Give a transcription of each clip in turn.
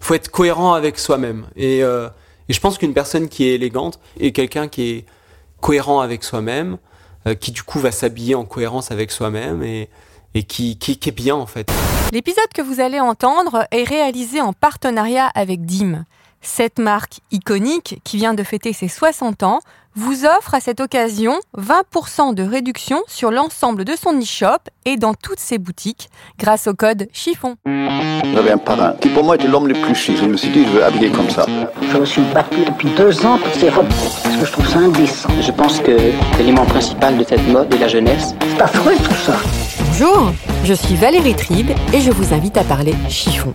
Faut être cohérent avec soi-même. Et, euh, et je pense qu'une personne qui est élégante est quelqu'un qui est cohérent avec soi-même, euh, qui du coup va s'habiller en cohérence avec soi-même et, qui, qui est bien en fait. L'épisode que vous allez entendre est réalisé en partenariat avec DIM. Cette marque iconique, qui vient de fêter ses 60 ans, vous offre à cette occasion 20% de réduction sur l'ensemble de son e-shop et dans toutes ses boutiques grâce au code chiffon. J'avais un parrain qui pour moi était l'homme le plus chic. Je me suis dit, je veux habiller comme ça. Je me suis battu depuis deux ans pour ces robes parce que je trouve ça indécent. Je pense que l'élément principal de cette mode est la jeunesse. C'est affreux tout ça. Bonjour, je suis Valérie Tribe et je vous invite à parler chiffon.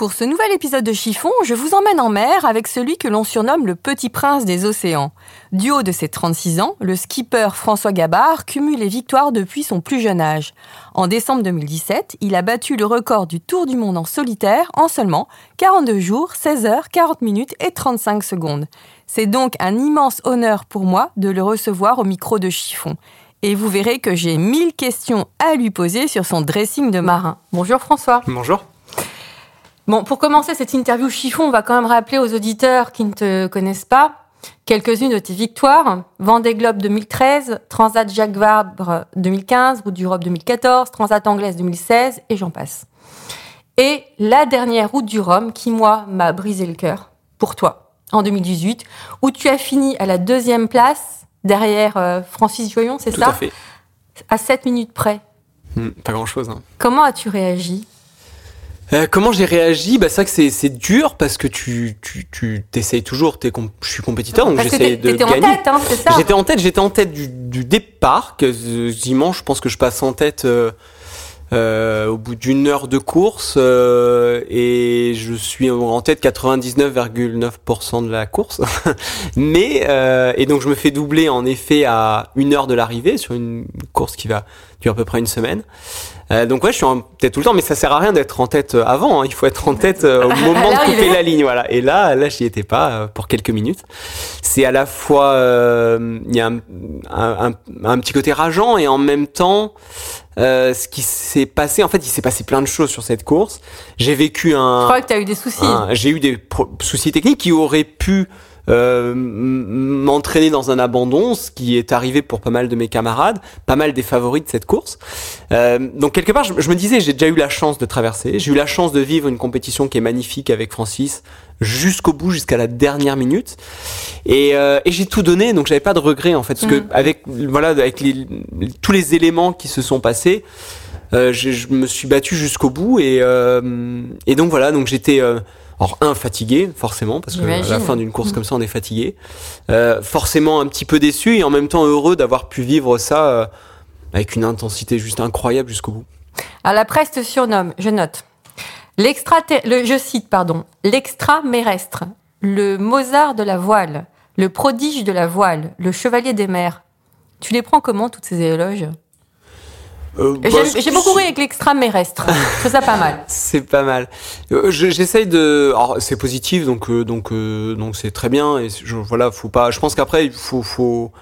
pour ce nouvel épisode de Chiffon, je vous emmène en mer avec celui que l'on surnomme le petit prince des océans. Du haut de ses 36 ans, le skipper François Gabard cumule les victoires depuis son plus jeune âge. En décembre 2017, il a battu le record du Tour du monde en solitaire en seulement 42 jours, 16 heures, 40 minutes et 35 secondes. C'est donc un immense honneur pour moi de le recevoir au micro de Chiffon. Et vous verrez que j'ai mille questions à lui poser sur son dressing de marin. Bonjour François. Bonjour. Bon, pour commencer cette interview chiffon, on va quand même rappeler aux auditeurs qui ne te connaissent pas quelques-unes de tes victoires. Vendée Globe 2013, Transat Jacques Vabre 2015, Route d'Europe 2014, Transat Anglaise 2016 et j'en passe. Et la dernière Route du Rhum qui, moi, m'a brisé le cœur, pour toi, en 2018, où tu as fini à la deuxième place, derrière euh, Francis Joyon, c'est ça Tout à fait. À 7 minutes près. Hmm, pas grand-chose. Hein. Comment as-tu réagi? Euh, comment j'ai réagi? Bah, C'est vrai que c'est dur parce que tu, tu, tu t'essayes toujours, es je suis compétiteur, donc j'essaie de gagner. en tête, hein, c'est ça J'étais en tête, j'étais en tête du, du départ, quasiment, je pense que je passe en tête euh, euh, au bout d'une heure de course euh, et je suis en tête 99,9% de la course. Mais euh, et donc je me fais doubler en effet à une heure de l'arrivée sur une course qui va durer à peu près une semaine. Euh, donc ouais, je suis en tête tout le temps, mais ça sert à rien d'être en tête euh, avant. Hein. Il faut être en tête euh, au moment de couper la ligne, voilà. Et là, là, j'y étais pas pour quelques minutes. C'est à la fois, il y a un, un, un, petit côté rageant et en même temps, ce qui s'est passé, en fait, il s'est passé plein de choses sur cette course. J'ai vécu un. Je crois que tu as eu des soucis. J'ai eu des soucis techniques qui auraient pu euh, m'entraîner dans un abandon, ce qui est arrivé pour pas mal de mes camarades, pas mal des favoris de cette course. Euh, donc quelque part, je, je me disais, j'ai déjà eu la chance de traverser, j'ai eu la chance de vivre une compétition qui est magnifique avec Francis jusqu'au bout, jusqu'à la dernière minute, et, euh, et j'ai tout donné, donc j'avais pas de regrets en fait, parce que avec voilà, avec les, tous les éléments qui se sont passés. Euh, je, je, me suis battu jusqu'au bout et, euh, et donc voilà donc j'étais alors un fatigué forcément parce que à la fin d'une course comme ça on est fatigué, euh, forcément un petit peu déçu et en même temps heureux d'avoir pu vivre ça euh, avec une intensité juste incroyable jusqu'au bout. À la presse te surnomme, je note, l'extra, le, je cite pardon, l'extra-mérestre, le Mozart de la voile, le prodige de la voile, le chevalier des mers. Tu les prends comment toutes ces éloges? Euh, bah, J'ai beaucoup ri avec l'extraterrestre. Je ça pas mal. C'est pas mal. Euh, J'essaye de. Alors c'est positif, donc euh, donc euh, donc c'est très bien. Et je, voilà, faut pas. Je pense qu'après il faut faut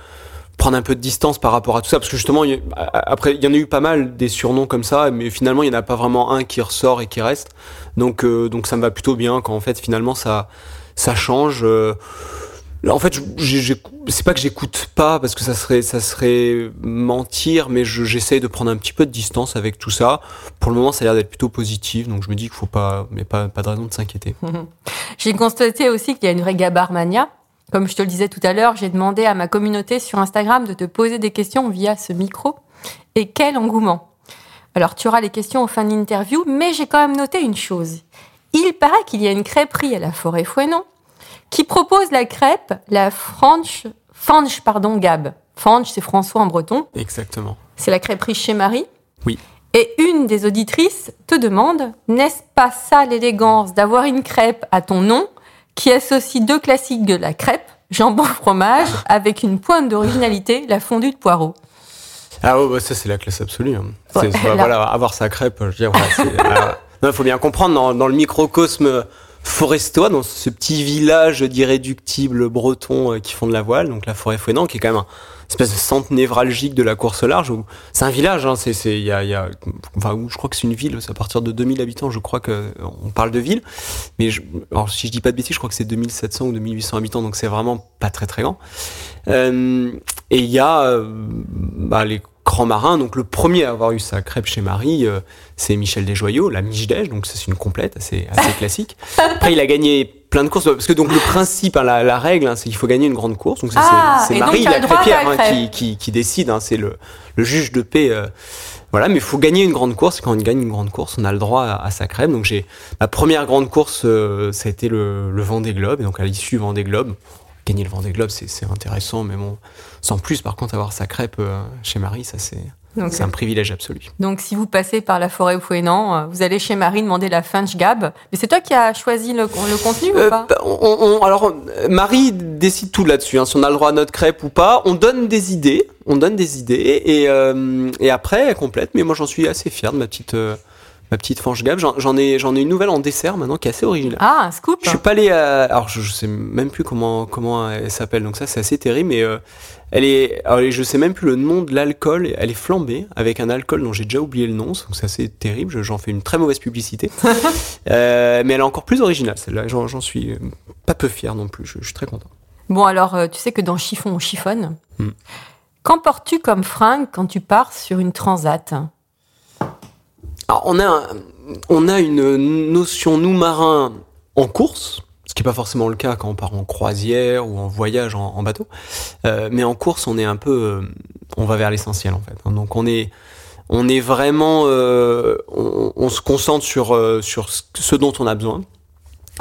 prendre un peu de distance par rapport à tout ça, parce que justement il a, après il y en a eu pas mal des surnoms comme ça, mais finalement il y en a pas vraiment un qui ressort et qui reste. Donc donc ça me va plutôt bien quand en fait finalement ça ça change. En fait, c'est pas que j'écoute pas parce que ça serait ça serait mentir, mais je- j'essaye de prendre un petit peu de distance avec tout ça. Pour le moment, ça a l'air d'être plutôt positif, donc je me dis qu'il faut pas, mais pas pas de raison de s'inquiéter. J'ai constaté aussi qu'il y a une vraie gabarmania. Comme je te le disais tout à l'heure, j'ai demandé à ma communauté sur Instagram de te poser des questions via ce micro. Et quel engouement Alors, tu auras les questions en fin d'interview, mais j'ai quand même noté une chose. Il paraît qu'il y a une crêperie à la forêt Fouenon qui propose la crêpe, la Franche, Fange, pardon, Gab. Fange, c'est François en breton. Exactement. C'est la crêperie chez Marie. Oui. Et une des auditrices te demande N'est-ce pas ça l'élégance d'avoir une crêpe à ton nom qui associe deux classiques de la crêpe, jambon fromage, avec une pointe d'originalité, la fondue de poireaux Ah ouais, bah ça c'est la classe absolue. hein. Ouais. Voilà, avoir sa crêpe, je veux dire, voilà, c'est- ah, non, il faut bien comprendre dans, dans le microcosme forestois, dans ce petit village d'irréductibles bretons euh, qui font de la voile, donc la forêt fouenant, qui est quand même un espèce de centre névralgique de la course large. C'est un village, hein, c'est, c'est, y a, y a, enfin, où je crois que c'est une ville, c'est à partir de 2000 habitants, je crois que euh, parle de ville. Mais je, alors, si je dis pas de bêtises, je crois que c'est 2700 ou 2800 habitants, donc c'est vraiment pas très très grand. Euh, et il y a euh, bah, les grands marins. Donc le premier à avoir eu sa crêpe chez Marie, euh, c'est Michel Desjoyaux, la Miche Dej, donc c'est une complète assez, assez classique. Après, il a gagné plein de courses parce que donc le principe, hein, la, la règle, hein, c'est qu'il faut gagner une grande course. Donc c'est- Ah, c'est et donc, Marie, la crêpière, hein, qui, qui, qui décide. hein, c'est le, le juge de paix. euh, voilà, mais il faut gagner une grande course. Et quand on gagne une grande course, on a le droit à, à sa crêpe. Donc j'ai ma première grande course, euh, ça a été le, le Vendée Globe. Et donc à l'issue Vendée Globe, gagner le Vendée Globe, c'est intéressant, mais bon, sans plus. Par contre, avoir sa crêpe euh, chez Marie, ça c'est un privilège absolu. donc, si vous passez par la forêt Fouenan, euh, vous allez chez Marie demander la Fange Gab. Mais c'est toi qui as choisi le, le contenu ou Euh, pas bah, on- on- alors, Marie décide tout là-dessus, hein, si on a le droit à notre crêpe ou pas. On donne des idées, on donne des idées, et, euh, et après, elle complète. Mais moi, j'en suis assez fier de ma petite, euh, ma petite fange gab. J'en ai, j'en ai une nouvelle en dessert maintenant qui est assez originale. Ah, un scoop Je suis pas allé à... Alors, je, je sais même plus comment, comment elle s'appelle, donc ça, c'est assez terrible, mais euh, elle est... Alors, je sais même plus le nom de l'alcool, elle est flambée avec un alcool dont j'ai déjà oublié le nom, donc c'est assez terrible, Je- j'en fais une très mauvaise publicité. Euh, mais elle est encore plus originale, celle-là, j'en suis euh, pas peu fier non plus, je, je suis très content. Bon, alors, euh, tu sais que dans Chiffon, on chiffonne. Hmm. Qu'en portes-tu comme fringue quand tu pars sur une transat? Alors, on a, on a une notion, nous marins, en course, ce qui n'est pas forcément le cas quand on part en croisière ou en voyage en, bateau. Euh, mais en course, on est un peu, euh, on va vers l'essentiel en fait. Donc on est, on est vraiment, euh, on, se concentre sur sur ce- dont on a besoin.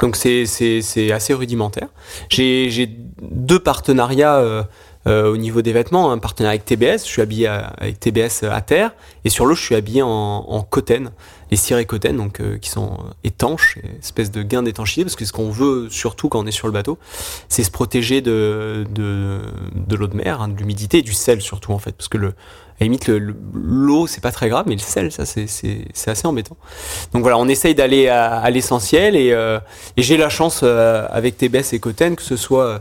Donc c'est c'est assez rudimentaire. J'ai deux partenariats au niveau des vêtements, un partenariat avec TBS. Je suis habillé à- avec TBS à terre et sur l'eau je suis habillé en, en les cirés cotten donc euh, qui sont euh, étanches, espèce de gain d'étanchéité parce que ce qu'on veut surtout quand on est sur le bateau, c'est se protéger de de, de l'eau de mer, hein, de l'humidité du sel surtout en fait parce que le à la limite le- le- l'eau c'est pas très grave mais le sel ça c'est c'est assez embêtant. Donc voilà, on essaye d'aller à, à l'essentiel et, euh, et j'ai la chance euh, avec TBS et Coten que ce soit euh,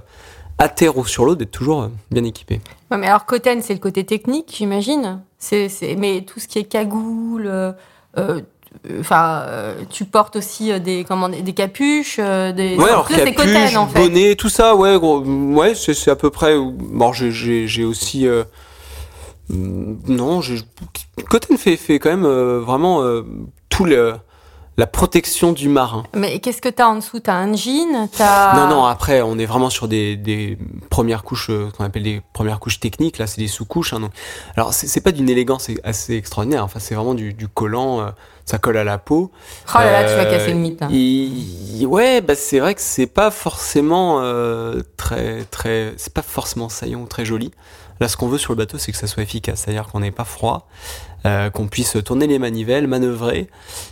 à terre ou sur l'eau d'être toujours euh, bien équipé. Ouais, mais alors, Coten, c'est le côté technique, j'imagine. C'est, c'est, mais tout ce qui est cagoule, euh, euh, enfin, euh, tu portes aussi des, comment, des des capuches, des. Ouais, alors en fait. bonnet, tout ça, ouais, gros, ouais, c'est c'est à peu près. Bon, j'ai- j'ai j'ai aussi. euh, mm, non, j'ai- Coten fait, fait quand même euh, vraiment euh, tout le, la protection du marin. Mais qu'est-ce que t'as en dessous? T'as un jean? Non, non, après, on est vraiment sur des, des premières couches, euh, qu'on appelle des premières couches techniques. Là, c'est des sous-couches. hein. Alors, c'est pas d'une élégance assez extraordinaire. Enfin, c'est vraiment du, du collant. euh, ça colle à la peau. Oh là là, tu vas Euh, casser le mythe. hein. ouais, bah, c'est vrai que c'est pas forcément euh, très, très, c'est pas forcément saillant ou très joli. Là, ce qu'on veut sur le bateau, c'est que ça soit efficace, c'est-à-dire qu'on n'ait pas froid, euh, qu'on puisse tourner les manivelles, manœuvrer,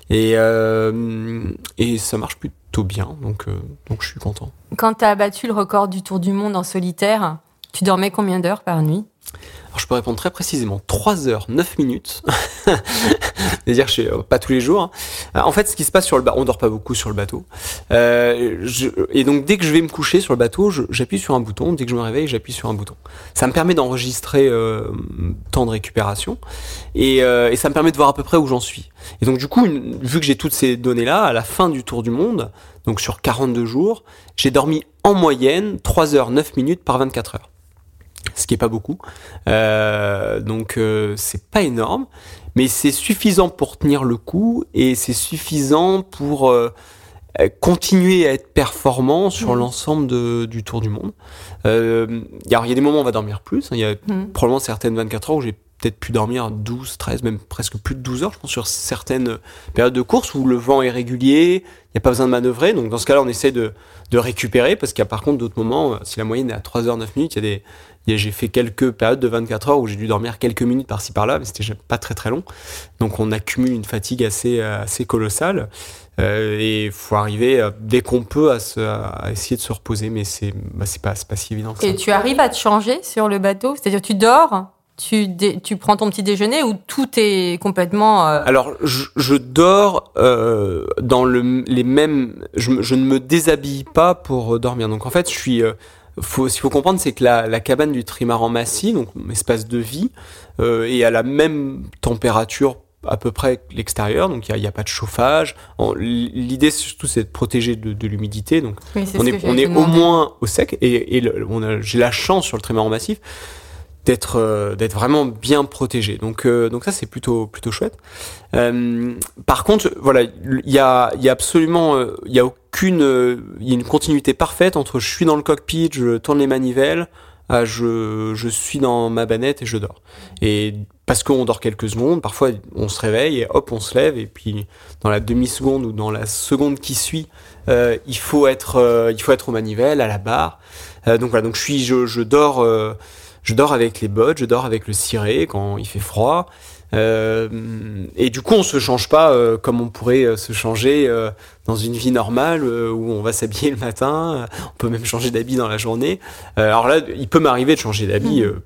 et euh, et ça marche plutôt bien. Donc, euh, donc, je suis content. Quand t'as battu le record du tour du monde en solitaire, tu dormais combien d'heures par nuit? Alors, je peux répondre très précisément 3 heures 9 minutes. C'est-à-dire, je suis euh, pas tous les jours. hein. Euh, En fait, ce qui se passe sur le bateau, on dort pas beaucoup sur le bateau. Euh, et donc, dès que je vais me coucher sur le bateau, j'appuie sur un bouton. Dès que je me réveille, j'appuie sur un bouton. Ça me permet d'enregistrer euh, temps de récupération et, ça me permet de voir à peu près où j'en suis. Et donc, du coup, vu que j'ai toutes ces données-là, à la fin du tour du monde, donc sur 42 jours, j'ai dormi en moyenne 3 heures 9 minutes par 24 heures. Ce qui est pas beaucoup. Euh, donc euh, c'est pas énorme, mais c'est suffisant pour tenir le coup et c'est suffisant pour euh, continuer à être performant sur Mhm. l'ensemble du tour du monde. Euh, alors il y a des moments où on va dormir plus. hein. Il y a Mhm. probablement certaines 24 heures où j'ai peut-être pu dormir 12, 13, même presque plus de 12 heures, je pense, sur certaines périodes de course où le vent est régulier, il n'y a pas besoin de manœuvrer. Donc dans ce cas-là, on essaie de, de récupérer parce qu'il y a par contre d'autres moments, euh, si la moyenne est à 3 heures 9 minutes, il y a des, j'ai fait quelques périodes de 24 heures où j'ai dû dormir quelques minutes par-ci par-là, mais c'était pas très très long. Donc on accumule une fatigue assez, euh, assez colossale. Euh, et il faut arriver euh, dès qu'on peut à, se- à essayer de se reposer, mais c'est bah, c'est pas, c'est pas si évident que ça. Et tu arrives à te changer sur le bateau? C'est-à-dire, tu dors, tu, dé- tu prends ton petit déjeuner ou tout est complètement. euh, Alors, je, je dors euh, dans le, les mêmes. Je, ne me déshabille pas pour euh, dormir. Donc, en fait, je suis. euh, faut, ce qu'il faut comprendre, c'est que la, la cabane du trimaran Massy, donc mon espace de vie, est à la même température à peu près que l'extérieur, donc il n'y a, pas de chauffage. L'idée surtout c'est de protéger de, de l'humidité, donc oui, on est, on au moins au sec et, et j'ai la chance sur le trimaran massif d'être euh, d'être vraiment bien protégé. Donc euh, donc ça c'est plutôt plutôt chouette. Euh, par contre voilà il y a il y a absolument euh, il y a aucune euh, il y a une continuité parfaite entre je suis dans le cockpit je tourne les manivelles à je je suis dans ma banette et je dors. Et parce qu'on dort quelques secondes, parfois on se réveille et hop on se lève et puis dans la demi seconde ou dans la seconde qui suit euh, il faut être euh, il faut être aux manivelles à la barre Euh, donc voilà donc je suis je, je dors euh, je dors avec les bottes je dors avec le ciré quand il fait froid. Euh, et du coup on se change pas euh, comme on pourrait euh, se changer euh, dans une vie normale euh, où on va s'habiller le matin. On peut même changer d'habit dans la journée. Euh, alors là il peut m'arriver de changer d'habit euh,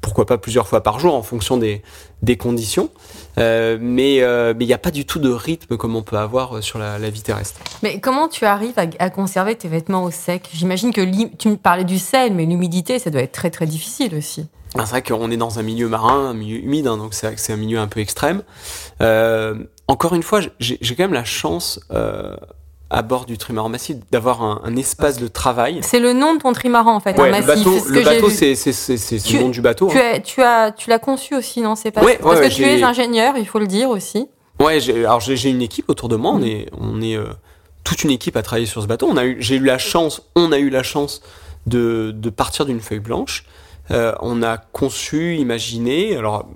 pourquoi pas plusieurs fois par jour en fonction des, des conditions Euh, mais euh, mais il n'y a pas du tout de rythme comme on peut avoir euh, sur la, la vie terrestre Mais comment tu arrives à, à conserver tes vêtements au sec? J'imagine que tu me parlais du sel, mais l'humidité, ça doit être très très difficile aussi. Ah, C'est vrai qu'on est dans un milieu marin, un milieu humide, hein, donc c'est c'est un milieu un peu extrême. Euh, encore une fois, j'ai quand même la chance à bord du trimaran massif d'avoir un, un espace de travail. C'est le nom de ton trimaran en fait, Ouais, le bateau, c'est ce le nom du bateau. Tu, hein. as, tu, as, tu l'as conçu aussi, non C'est pas Ouais, Parce ouais, que tu es ingénieur, il faut le dire aussi. Ouais, alors j'ai une équipe autour de moi. On Mhm. est, on est euh, toute une équipe à travailler sur ce bateau. On a eu, j'ai eu la chance, on a eu la chance de, de partir d'une feuille blanche. Euh, on a conçu, imaginé, alors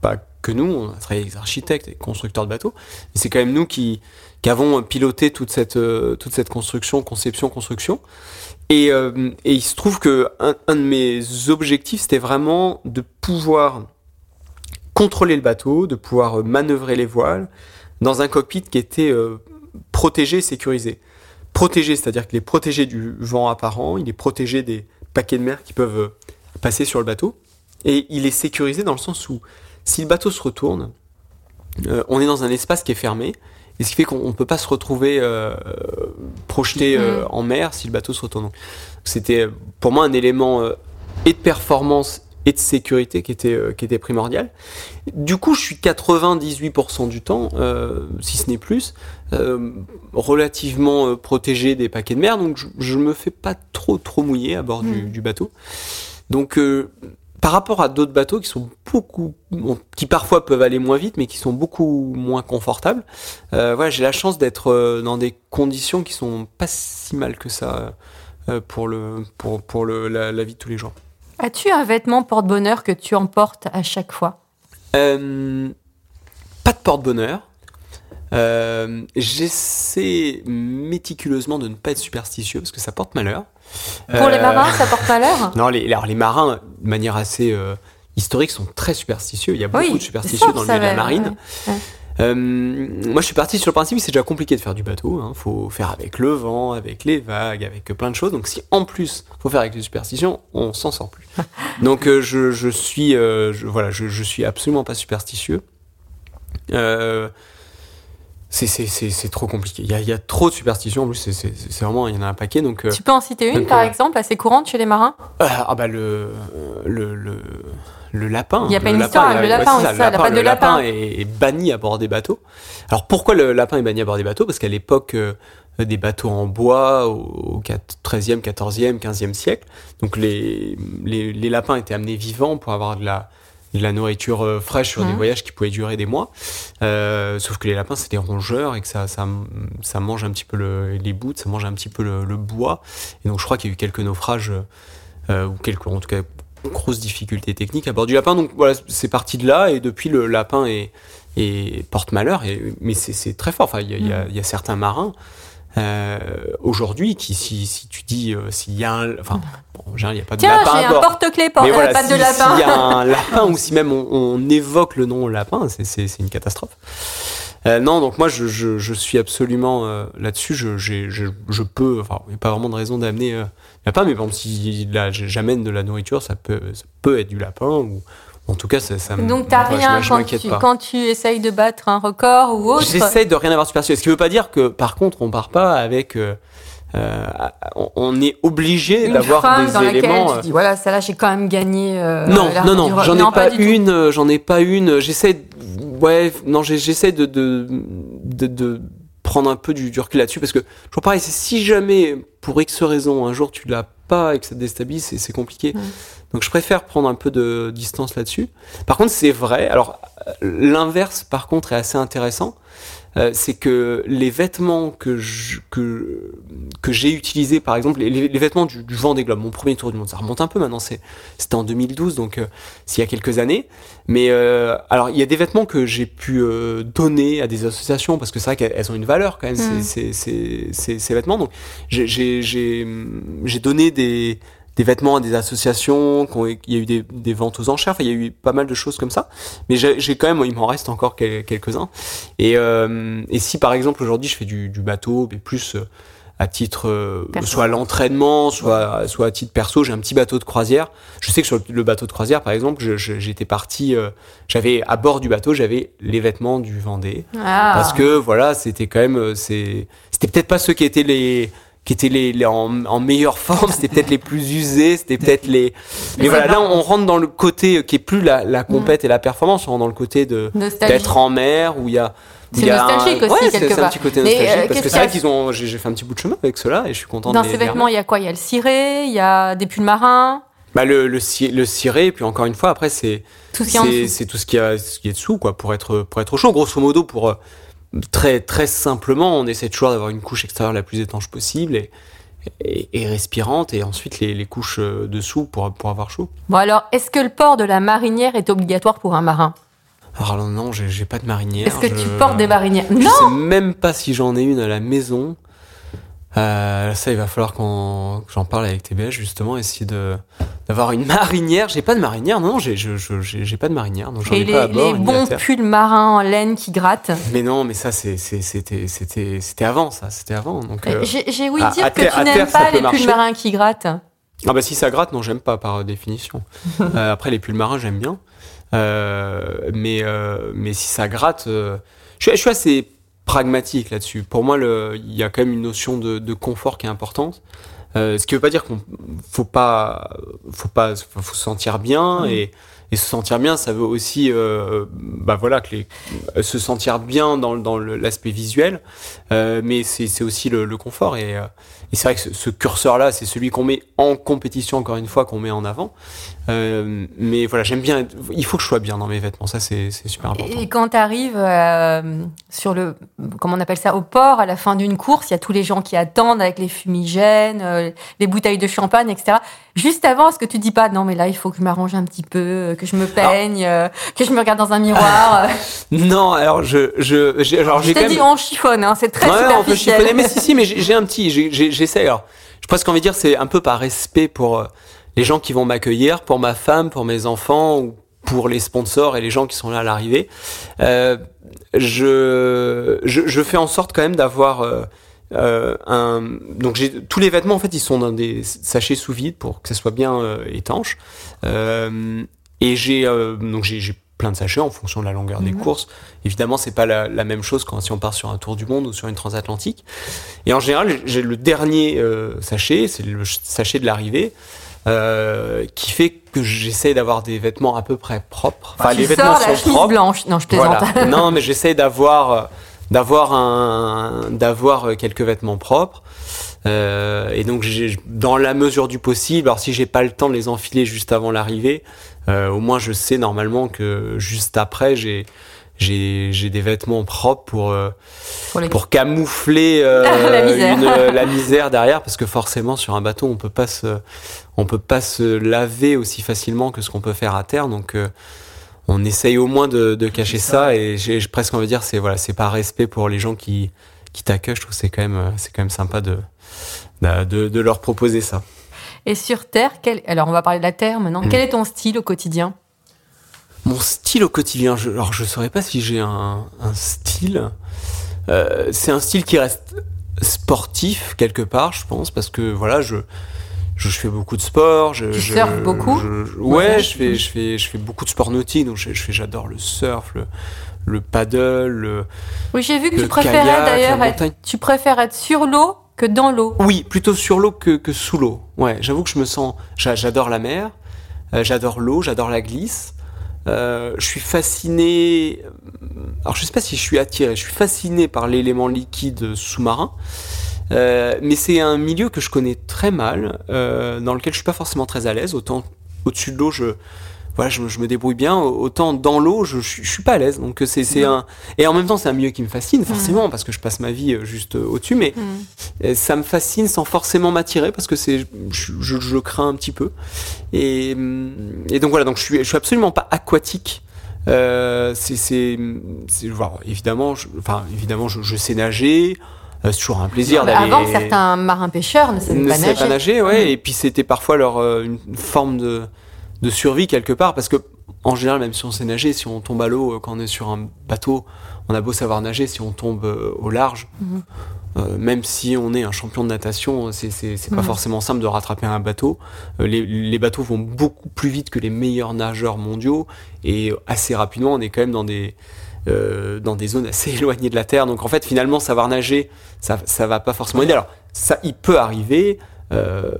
pas que nous, on a travaillé avec des architectes et constructeurs de bateaux, mais c'est quand même nous qui, qui avons piloté toute cette, euh, toute cette construction, conception, construction. Et, euh, et il se trouve que un, de mes objectifs, c'était vraiment de pouvoir contrôler le bateau, de pouvoir euh, manœuvrer les voiles dans un cockpit qui était protégé et sécurisé. Protégé, c'est-à-dire qu'il est protégé du vent apparent, il est protégé des paquets de mer qui peuvent passer sur le bateau, et il est sécurisé dans le sens où si le bateau se retourne, on est dans un espace qui est fermé, et ce qui fait qu'on ne peut pas se retrouver euh, projeté euh, Mhm. en mer si le bateau se retourne. Donc, C'était pour moi un élément euh, et de performance et de sécurité qui était, qui était primordial. Du coup, je suis 98% du temps, si ce n'est plus, relativement protégé des paquets de mer, donc je, je me fais pas trop trop mouiller à bord du, Mm. du bateau. Donc, par rapport à d'autres bateaux qui sont beaucoup, bon, qui parfois peuvent aller moins vite, mais qui sont beaucoup moins confortables, euh, voilà, j'ai la chance d'être euh, dans des conditions qui sont pas si mal que ça euh, pour le pour pour le, la, la vie de tous les jours. As-tu un vêtement porte-bonheur que tu emportes à chaque fois? Euh, pas de porte-bonheur. Euh, J'essaie méticuleusement de ne pas être superstitieux parce que ça porte malheur. Pour les Euh, marins, ça porte malheur Non, les, alors les marins, de manière assez euh, historique, sont très superstitieux. Il y a beaucoup Oui, de superstitieux ça, dans le milieu de la marine. ouais. Euh, moi, je suis parti sur le principe que c'est déjà compliqué de faire du bateau. Il faut faire avec le vent, avec les vagues, avec plein de choses. Donc, si en plus faut faire avec les superstitions, on s'en sort plus. Donc, euh, je, je suis, euh, je, voilà, je, je suis absolument pas superstitieux. Euh, c'est c'est- c'est- c'est trop compliqué. Il y a, il y a trop de superstitions. En plus, c'est- c'est c'est vraiment, il y en a un paquet. Donc, euh, Tu peux en citer une, donc, par euh, exemple, assez courante chez les marins? Ah ah bah le le le, le lapin. Il y a pas Le une histoire avec le ouais, lapin aussi, ça, ça, la patte le de lapin. est, est banni à bord des bateaux. Alors pourquoi le lapin est banni à bord des bateaux? Parce qu'à l'époque, euh, euh, des bateaux en bois au, au 13e, 14e, 15e siècle. Donc les, les, les lapins étaient amenés vivants pour avoir de la, de la nourriture euh, fraîche sur des Mhm. voyages qui pouvaient durer des mois. Euh, sauf que les lapins, c'est des rongeurs et que ça, ça, ça mange un petit peu le, les bouts, ça mange un petit peu le, le bois. Et donc je crois qu'il y a eu quelques naufrages, euh, ou quelques, en tout cas, grosses difficultés techniques à bord du lapin. Donc voilà, c'est parti de là et depuis le lapin est, est porte malheur. Et, mais c'est très fort. Enfin, il y il y y a certains marins. Euh, aujourd'hui qui si, si tu dis euh, s'il y a un enfin bon, en général, il n'y a pas de Tiens, lapin j'ai à un bord porte-clés pour mais euh, voilà, si- de lapin. s'il y a un lapin ou si même on, on évoque le nom lapin, c'est- c'est c'est une catastrophe. Euh, non, donc moi je, je, je suis absolument euh, là-dessus. Je, j'ai- je, je peux, enfin, il n'y a pas vraiment de raison d'amener euh, lapin, mais par exemple, si j'amène de la nourriture, ça peut, ça peut être du lapin ou en tout cas, ça, ça Donc t'as rien je quand tu, pas. quand tu essayes de battre un record ou autre. J'essaie de rien avoir superstitieux. Ce qui veut pas dire que, par contre, on part pas avec. euh, euh, on- est obligé d'avoir des dans laquelle éléments. tu euh, dis voilà, celle-là j'ai quand même gagné. euh, non, non, non, j'en ai pas, une, j'en ai pas une. J'essaie, de- ouais, non, j'essaie de, de, de, de prendre un peu du, du recul là-dessus parce que, toujours pareil, si jamais, pour X raison, un jour tu l'as pas et que ça te déstabilise, c'est- c'est compliqué. Ouais. Donc je préfère prendre un peu de distance là-dessus. Par contre, c'est vrai, alors l'inverse, par contre, est assez intéressant. Euh, c'est que les vêtements que je- que que j'ai utilisés, par exemple, les, les- vêtements du, du Vendée Globe, mon premier tour du monde, ça remonte un peu maintenant. C'est c'était en 2012, donc euh, c'est il y a quelques années. Mais euh, alors, il y a des vêtements que j'ai pu euh, donner à des associations parce que c'est vrai qu'elles elles ont une valeur quand même, Mm. ces, ces, ces, ces, ces vêtements. Donc, j'ai- j'ai j'ai j'ai donné des des vêtements à des associations, il y a eu des, des ventes aux enchères, enfin, il y a eu pas mal de choses comme ça. Mais j'ai quand même, il m'en reste encore quel- quelques-uns. Et, euh, et si par exemple aujourd'hui je fais du, du bateau, mais plus euh, à titre euh, soit l'entraînement, soit soit à titre perso, j'ai un petit bateau de croisière. Je sais que sur le bateau de croisière, par exemple, j'étais parti, euh, j'avais à bord du bateau, j'avais les vêtements du Vendée Ah. parce que voilà, c'était quand même, euh, c'est, c'était peut-être pas ceux qui étaient les qui étaient les, les en, en meilleure forme, c'était peut-être les plus usés, c'était peut-être les. Mais voilà, là on rentre dans le côté euh, qui est plus la, la compète et la performance, on rentre dans le côté de d'être en mer où il y a. C'est il y a nostalgique un- aussi, ouais, c'est- quelque c'est un part. petit côté Mais, nostalgique euh, parce que c'est vrai qu'ils ont, j'ai fait un petit bout de chemin avec ceux-là et je suis content Dans de ces vêtements, il y a quoi? Il y a le ciré, il y a des pulls marins, Bah le le, ci- le ciré et puis encore une fois après c'est tout ce qui est tout ce qui a ce qui est dessous quoi pour être pour être au chaud grosso modo pour euh, très très simplement on essaie toujours d'avoir une couche extérieure la plus étanche possible et et, et respirante et ensuite les, les couches euh, dessous pour pour avoir chaud. Bon alors, est-ce que le port de la marinière est obligatoire pour un marin? Alors non, non j'ai pas de marinière. Est-ce que je- tu portes des marinières? Je Non sais même pas si j'en ai une à la maison. Euh, ça, il va falloir qu'on que j'en parle avec TBH justement, essayer de d'avoir une marinière. J'ai pas de marinière, non, non, j'ai je- je- j'ai j'ai pas de marinière, donc j'en Et ai les, pas à bord. les bons pulls marins en laine qui grattent. Mais non, mais ça, c'est- c'est- c'était c'était c'était avant, ça, c'était avant. Donc, euh, J'ai j'ai ouï à- dire à que terre- tu n'aimes terre, pas les pulls marins qui grattent. ah bah si ça gratte, non, j'aime pas par définition. Euh, après, les pulls marins, j'aime bien, Euh, mais euh, mais si ça gratte, euh, je je suis assez pragmatique là-dessus. Pour moi, le- il y a quand même une notion de, de confort qui est importante. Euh, ce qui veut pas dire qu'on faut pas faut pas faut, se sentir bien et, et se sentir bien ça veut aussi euh, bah voilà que les, se sentir bien dans, dans l'aspect visuel euh, mais c'est c'est aussi le, le confort et, euh, et c'est vrai que ce, ce curseur là c'est celui qu'on met en compétition encore une fois qu'on met en avant Euh, mais voilà j'aime bien être- il faut que je sois bien dans mes vêtements ça c'est c'est super important Et quand tu arrives sur le, comment on appelle ça, au port, à la fin d'une course, il y a tous les gens qui attendent avec les fumigènes, euh, les bouteilles de champagne, etc. Juste avant, est-ce que tu dis pas, non, mais là, il faut que je m'arrange un petit peu, euh, que je me peigne, euh, que je me regarde dans un miroir. euh. non alors je je j'ai alors je t'ai même on chiffonne, hein, c'est très Ouais, on peut superficiel. chiffonner, mais si, si, mais j'ai un petit, j'essaie. Alors, j'ai presque envie de dire, c'est un peu par respect pour les gens qui vont m'accueillir, pour ma femme, pour mes enfants, ou pour les sponsors et les gens qui sont là à l'arrivée. Euh, je, je, je fais en sorte quand même d'avoir euh, euh, un. Donc, j'ai tous les vêtements, en fait, ils sont dans des sachets sous vide pour que ça soit bien euh, étanche. Euh, et j'ai euh, donc j'ai plein de sachets en fonction de la longueur des Mhm. courses. Évidemment, c'est pas la, la même chose quand si on part sur un tour du monde ou sur une transatlantique. Et en général, j'ai le dernier euh, sachet, c'est le ch- sachet de l'arrivée, euh, qui fait que j'essaie d'avoir des vêtements à peu près propres. Enfin, tu les sors vêtements la sont propres. blanche. Non, je plaisante. Voilà. non, mais j'essaie d'avoir euh, d'avoir un, d'avoir quelques vêtements propres. Euh, et donc, j'ai, dans la mesure du possible, alors si j'ai pas le temps de les enfiler juste avant l'arrivée, euh, au moins je sais normalement que juste après, j'ai j'ai, j'ai des vêtements propres pour euh, Pour les- pour camoufler euh, La misère. une- euh, la misère derrière parce que forcément sur un bateau on peut pas se on peut pas se laver aussi facilement que ce qu'on peut faire à terre donc euh, on essaye au moins de, de cacher ça et j'ai presque envie de dire c'est voilà c'est par respect pour les gens qui qui t'accueillent je trouve que c'est quand même euh, c'est quand même sympa de de, de- de leur proposer ça Et sur Terre, quel... alors on va parler de la Terre maintenant. Mm. Quel est ton style au quotidien? Mon style au quotidien, je, alors je saurais pas si j'ai un, un style. Euh, c'est un style qui reste sportif quelque part, je pense, parce que voilà, je je, je fais beaucoup de sport. Je, Tu je- surfes beaucoup je- Ouais. Ouais, je fais je fais je fais beaucoup de sport nautique, donc je, je fais j'adore le surf, le le paddle, le Oui, j'ai vu que tu préférais d'ailleurs tu préfères être sur l'eau que dans l'eau. Oui, plutôt sur l'eau que, que sous l'eau. Ouais, j'avoue que je me sens. j'a- J'adore la mer, euh, j'adore l'eau, j'adore la glisse. Euh, je suis fasciné. Alors, je sais pas si je suis attiré. Je suis fasciné par l'élément liquide sous-marin. Euh, mais c'est un milieu que je connais très mal, euh, dans lequel je suis pas forcément très à l'aise. Autant au-dessus de l'eau, je voilà, je, me- je me débrouille bien. Autant dans l'eau, je, je, je suis pas à l'aise. Donc c'est c'est un et en même temps c'est un milieu qui me fascine forcément parce que je passe ma vie euh, juste euh, au-dessus. Mais Mm. ça me fascine sans forcément m'attirer parce que c'est je, je crains un petit peu et, et donc voilà donc je suis je suis absolument pas aquatique euh, c'est c'est c'est- voilà, évidemment je, enfin évidemment je, sais nager euh, c'est toujours un plaisir d'aller Avant, certains marins pêcheurs ne savaient ne pas savaient nager. pas nager ouais Mm. et puis c'était parfois leur euh, une forme de de survie quelque part parce que en général même si on sait nager si on tombe à l'eau euh, quand on est sur un bateau on a beau savoir nager si on tombe euh, au large Mhm. euh, même si on est un champion de natation, c'est c'est pas Mhm. forcément simple de rattraper un bateau. Euh, les, les bateaux vont beaucoup plus vite que les meilleurs nageurs mondiaux et assez rapidement on est quand même dans des euh, dans des zones assez éloignées de la terre. Donc en fait finalement savoir nager, ça ça va pas forcément aider. Alors ça il peut arriver euh,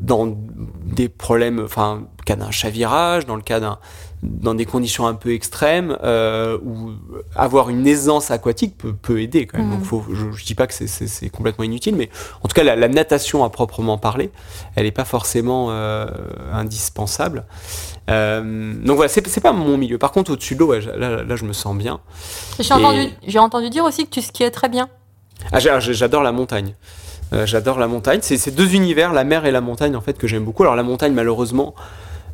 dans des problèmes, enfin cas d'un chavirage, dans le cas d'un dans des conditions un peu extrêmes euh, où avoir une aisance aquatique peut, peut aider quand même. Mhm. Donc faut, je, je dis pas que c'est- c'est c'est complètement inutile, mais en tout cas la, la natation à proprement parler, elle n'est pas forcément euh, indispensable. Euh, donc voilà, c'est pas mon milieu. Par contre au-dessus de l'eau, ouais, là, là je me sens bien. J'ai entendu, dire aussi que tu skiais très bien. Ah, j'a- j'adore la montagne. Euh, j'adore la montagne. C'est ces deux univers, la mer et la montagne, en fait, que j'aime beaucoup. Alors la montagne, malheureusement,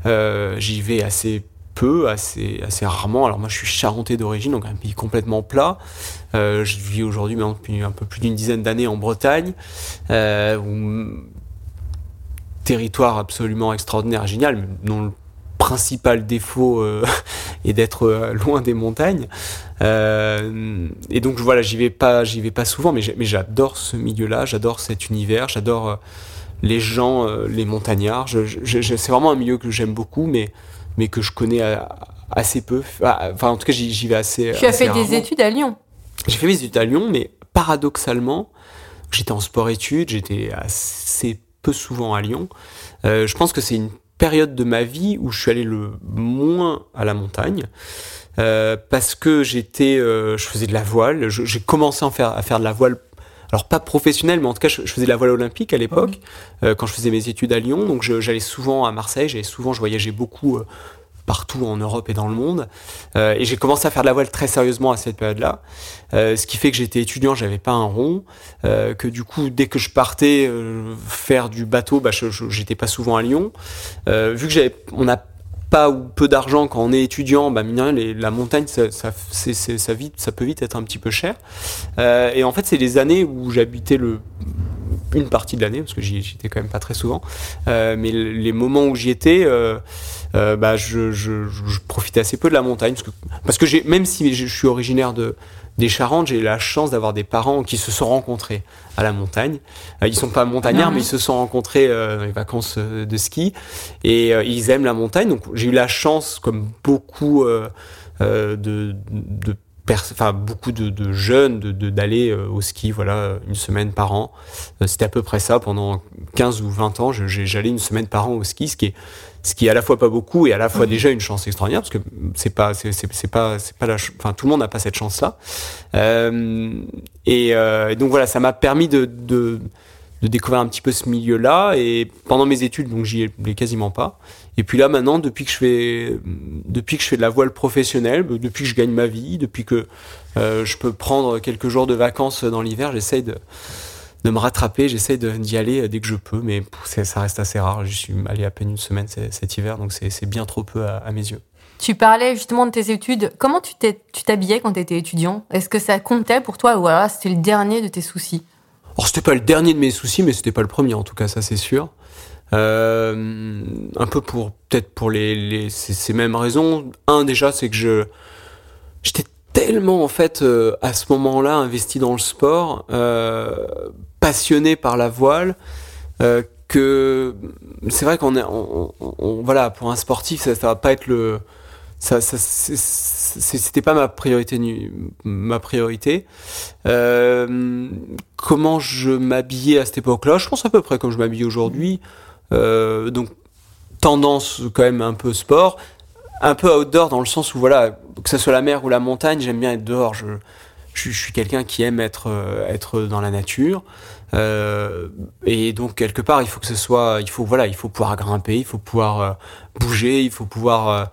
euh, j'y vais assez peu, assez, assez rarement. Alors moi, je suis charentais d'origine, donc un pays complètement plat. Euh, je vis aujourd'hui maintenant depuis un peu plus d'une dizaine d'années en Bretagne, où- territoire absolument extraordinaire, génial, mais dont le principal défaut euh, est d'être euh, loin des montagnes. Euh, et donc voilà, j'y vais pas, j'y vais pas souvent, mais j'adore ce milieu-là, j'adore cet univers, j'adore les gens, les montagnards. C'est vraiment un milieu que j'aime beaucoup, mais mais que je connais assez peu. Enfin, en tout cas, j'y vais assez. Tu as assez fait des études à Lyon. J'ai fait mes études à Lyon, mais paradoxalement, j'étais en sport-études, j'étais assez peu souvent à Lyon. Euh, je pense que c'est une période de ma vie où je suis allé le moins à la montagne. euh, parce que j'étais, euh, je faisais de la voile. J'ai commencé à faire, à faire de la voile. Alors pas professionnelle, mais en tout cas, je, je faisais de la voile olympique à l'époque euh, quand je faisais mes études à Lyon. Donc j'allais souvent à Marseille, j'allais souvent, je voyageais beaucoup partout en Europe et dans le monde. Euh, et j'ai commencé à faire de la voile très sérieusement à cette période-là. Euh, ce qui fait que j'étais étudiant, j'avais pas un rond, euh, que du coup dès que je partais faire du bateau, bah, j'étais pas souvent à Lyon. Vu que j'avais, on n'a pas ou peu d'argent quand on est étudiant, bah la montagne, ça, ça, vite, ça peut vite être un petit peu cher. Et en fait, c'est les années où j'habitais le une partie de l'année, parce que j'y étais quand même pas très souvent, mais le- les moments où j'y étais, euh, bah, je, je, profitais assez peu de la montagne, parce que, parce que j'ai, même si je suis originaire de, des Charentes, j'ai eu la chance d'avoir des parents qui se sont rencontrés à la montagne. Euh, ils sont pas montagnards, Mhm. mais ils se sont rencontrés euh, dans les vacances euh, de ski, et euh, ils aiment la montagne. Donc j'ai eu la chance, comme beaucoup de, de enfin beaucoup de, de jeunes de d'aller euh, au ski voilà une semaine par an c'était à peu près ça pendant 15 ou 20 ans j'allais une semaine par an au ski ce qui est ce qui est à la fois pas beaucoup et à la fois déjà une chance extraordinaire parce que c'est pas c'est pas c'est pas la enfin tout le monde n'a pas cette chance là et, euh, et donc voilà ça m'a permis de, de de découvrir un petit peu ce milieu là et pendant mes études donc j'y allais quasiment pas. Et puis là maintenant depuis que je fais depuis que je fais de la voile professionnelle euh, depuis que je gagne ma vie depuis que euh, je peux prendre quelques jours de vacances dans l'hiver j'essaye de de me rattraper j'essaye de- d'y aller dès que je peux mais ça reste assez rare je suis allé à peine une semaine cet cet hiver donc c'est c'est bien trop peu à, à mes yeux Tu parlais justement de tes études. Comment tu t'es- tu t'habillais quand tu étais étudiant? Est-ce que ça comptait pour toi ou alors c'était le dernier de tes soucis? Alors c'était pas le dernier de mes soucis, mais c'était pas le premier en tout cas, ça c'est sûr. Euh, un peu pour peut-être pour les, les ces, ces mêmes raisons. Un déjà, c'est que je j'étais tellement en fait euh, à ce moment-là investi dans le sport, euh, passionné par la voile, euh, que c'est vrai qu'on est on, voilà pour un sportif ça, ça va pas être le ça, c'était pas ma priorité ma priorité euh, comment je m'habillais à cette époque-là? Je pense à peu près comme je m'habille aujourd'hui. Euh, donc tendance quand même un peu sport, un peu outdoor dans le sens où voilà, que ce soit la mer ou la montagne, j'aime bien être dehors. Je, je, je suis quelqu'un qui aime être être dans la nature. Euh, et donc quelque part, il faut que ce soit, il faut voilà, il faut pouvoir grimper, il faut pouvoir euh, bouger, il faut pouvoir euh,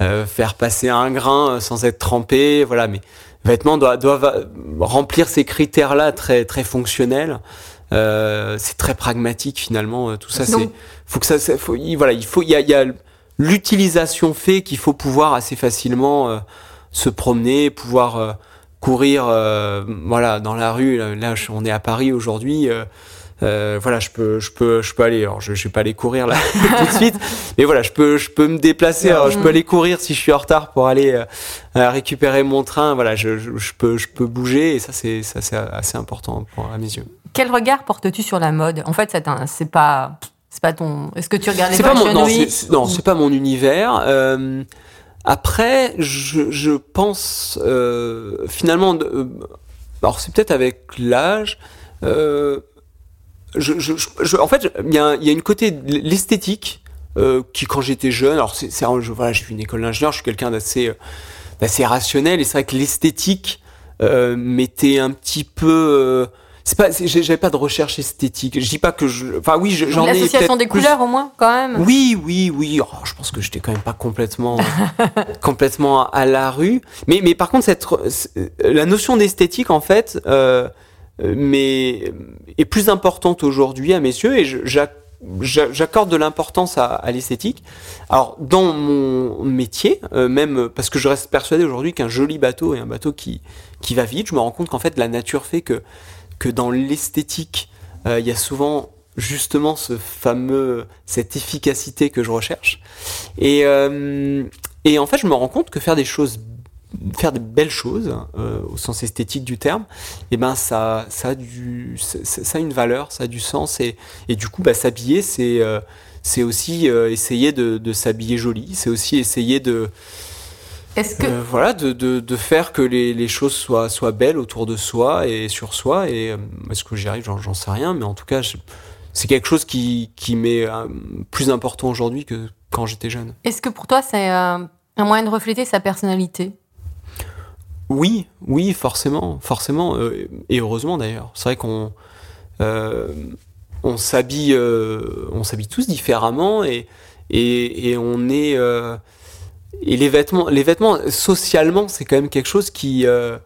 euh, faire passer un grain euh, sans être trempé, voilà. Mais vêtements doivent, doivent euh, remplir ces critères-là très très fonctionnels. Euh, c'est très pragmatique finalement. Tout ça, c'est faut que ça, faut, il- voilà, il faut, il y a, y a l'utilisation fait qu'il faut pouvoir assez facilement euh, se promener, pouvoir euh, courir, euh, voilà, dans la rue. Là, on est à Paris aujourd'hui. euh, euh, voilà, je peux, je peux, je peux aller. Alors, je, je vais pas aller courir là tout de suite, mais voilà, je peux, je peux me déplacer. Alors, je peux aller courir si je suis en retard pour aller récupérer mon train. Voilà, je, je, je peux, je peux bouger et ça, c'est, ça, c'est assez important pour à mes yeux. Quel regard portes-tu sur la mode? En fait, c'est pas, c'est pas ton. Est-ce que tu regardes les pas mon, c'est- non, c'est pas mon univers. Après, je, pense euh, finalement, euh, alors c'est peut-être avec l'âge. Euh, en fait, il y a, une côté l'esthétique qui, quand j'étais jeune, alors c'est, voilà, j'ai fait une école d'ingénieur, je suis quelqu'un d'assez, rationnel, et c'est vrai que l'esthétique m'était un petit peu. Euh, c'est pas, j'avais pas de recherche esthétique. Je dis pas que je, enfin oui, je- j'en ai L'association des plus- couleurs, au moins, quand même oui, oui, oui. Oh, je pense que j'étais quand même pas complètement, complètement à la rue. Mais, mais par contre, cette, la notion d'esthétique, en fait, euh, mais est plus importante aujourd'hui à mes yeux et j'accorde de l'importance à, à l'esthétique. Alors, dans mon métier, euh, même parce que je reste persuadé aujourd'hui qu'un joli bateau est un bateau qui, qui va vite, je me rends compte qu'en fait, la nature fait que, que dans l'esthétique, euh, il y a souvent justement ce fameux, cette efficacité que je recherche. Et, euh, et en fait, je me rends compte que faire des choses, faire de belles choses, euh, au sens esthétique du terme, et ben ça, ça a du, ça, une valeur, ça a du sens, et, et du coup, bah, s'habiller, c'est, aussi essayer de, de s'habiller joli, c'est aussi essayer de, Est-ce que. euh, voilà, de, de, de faire que les, les choses soient, soient belles autour de soi et sur soi. Et euh, est-ce que j'y arrive? J'en sais rien, mais en tout cas, c'est quelque chose qui, qui m'est euh, plus important aujourd'hui que quand j'étais jeune. Est-ce que pour toi, c'est un moyen de refléter sa personnalité? Oui, oui, forcément, forcément, et heureusement d'ailleurs. C'est vrai qu'on euh, on s'habille, euh, on s'habille tous différemment et et, et on est et les vêtements, les vêtements socialement, c'est quand même quelque chose qui euh,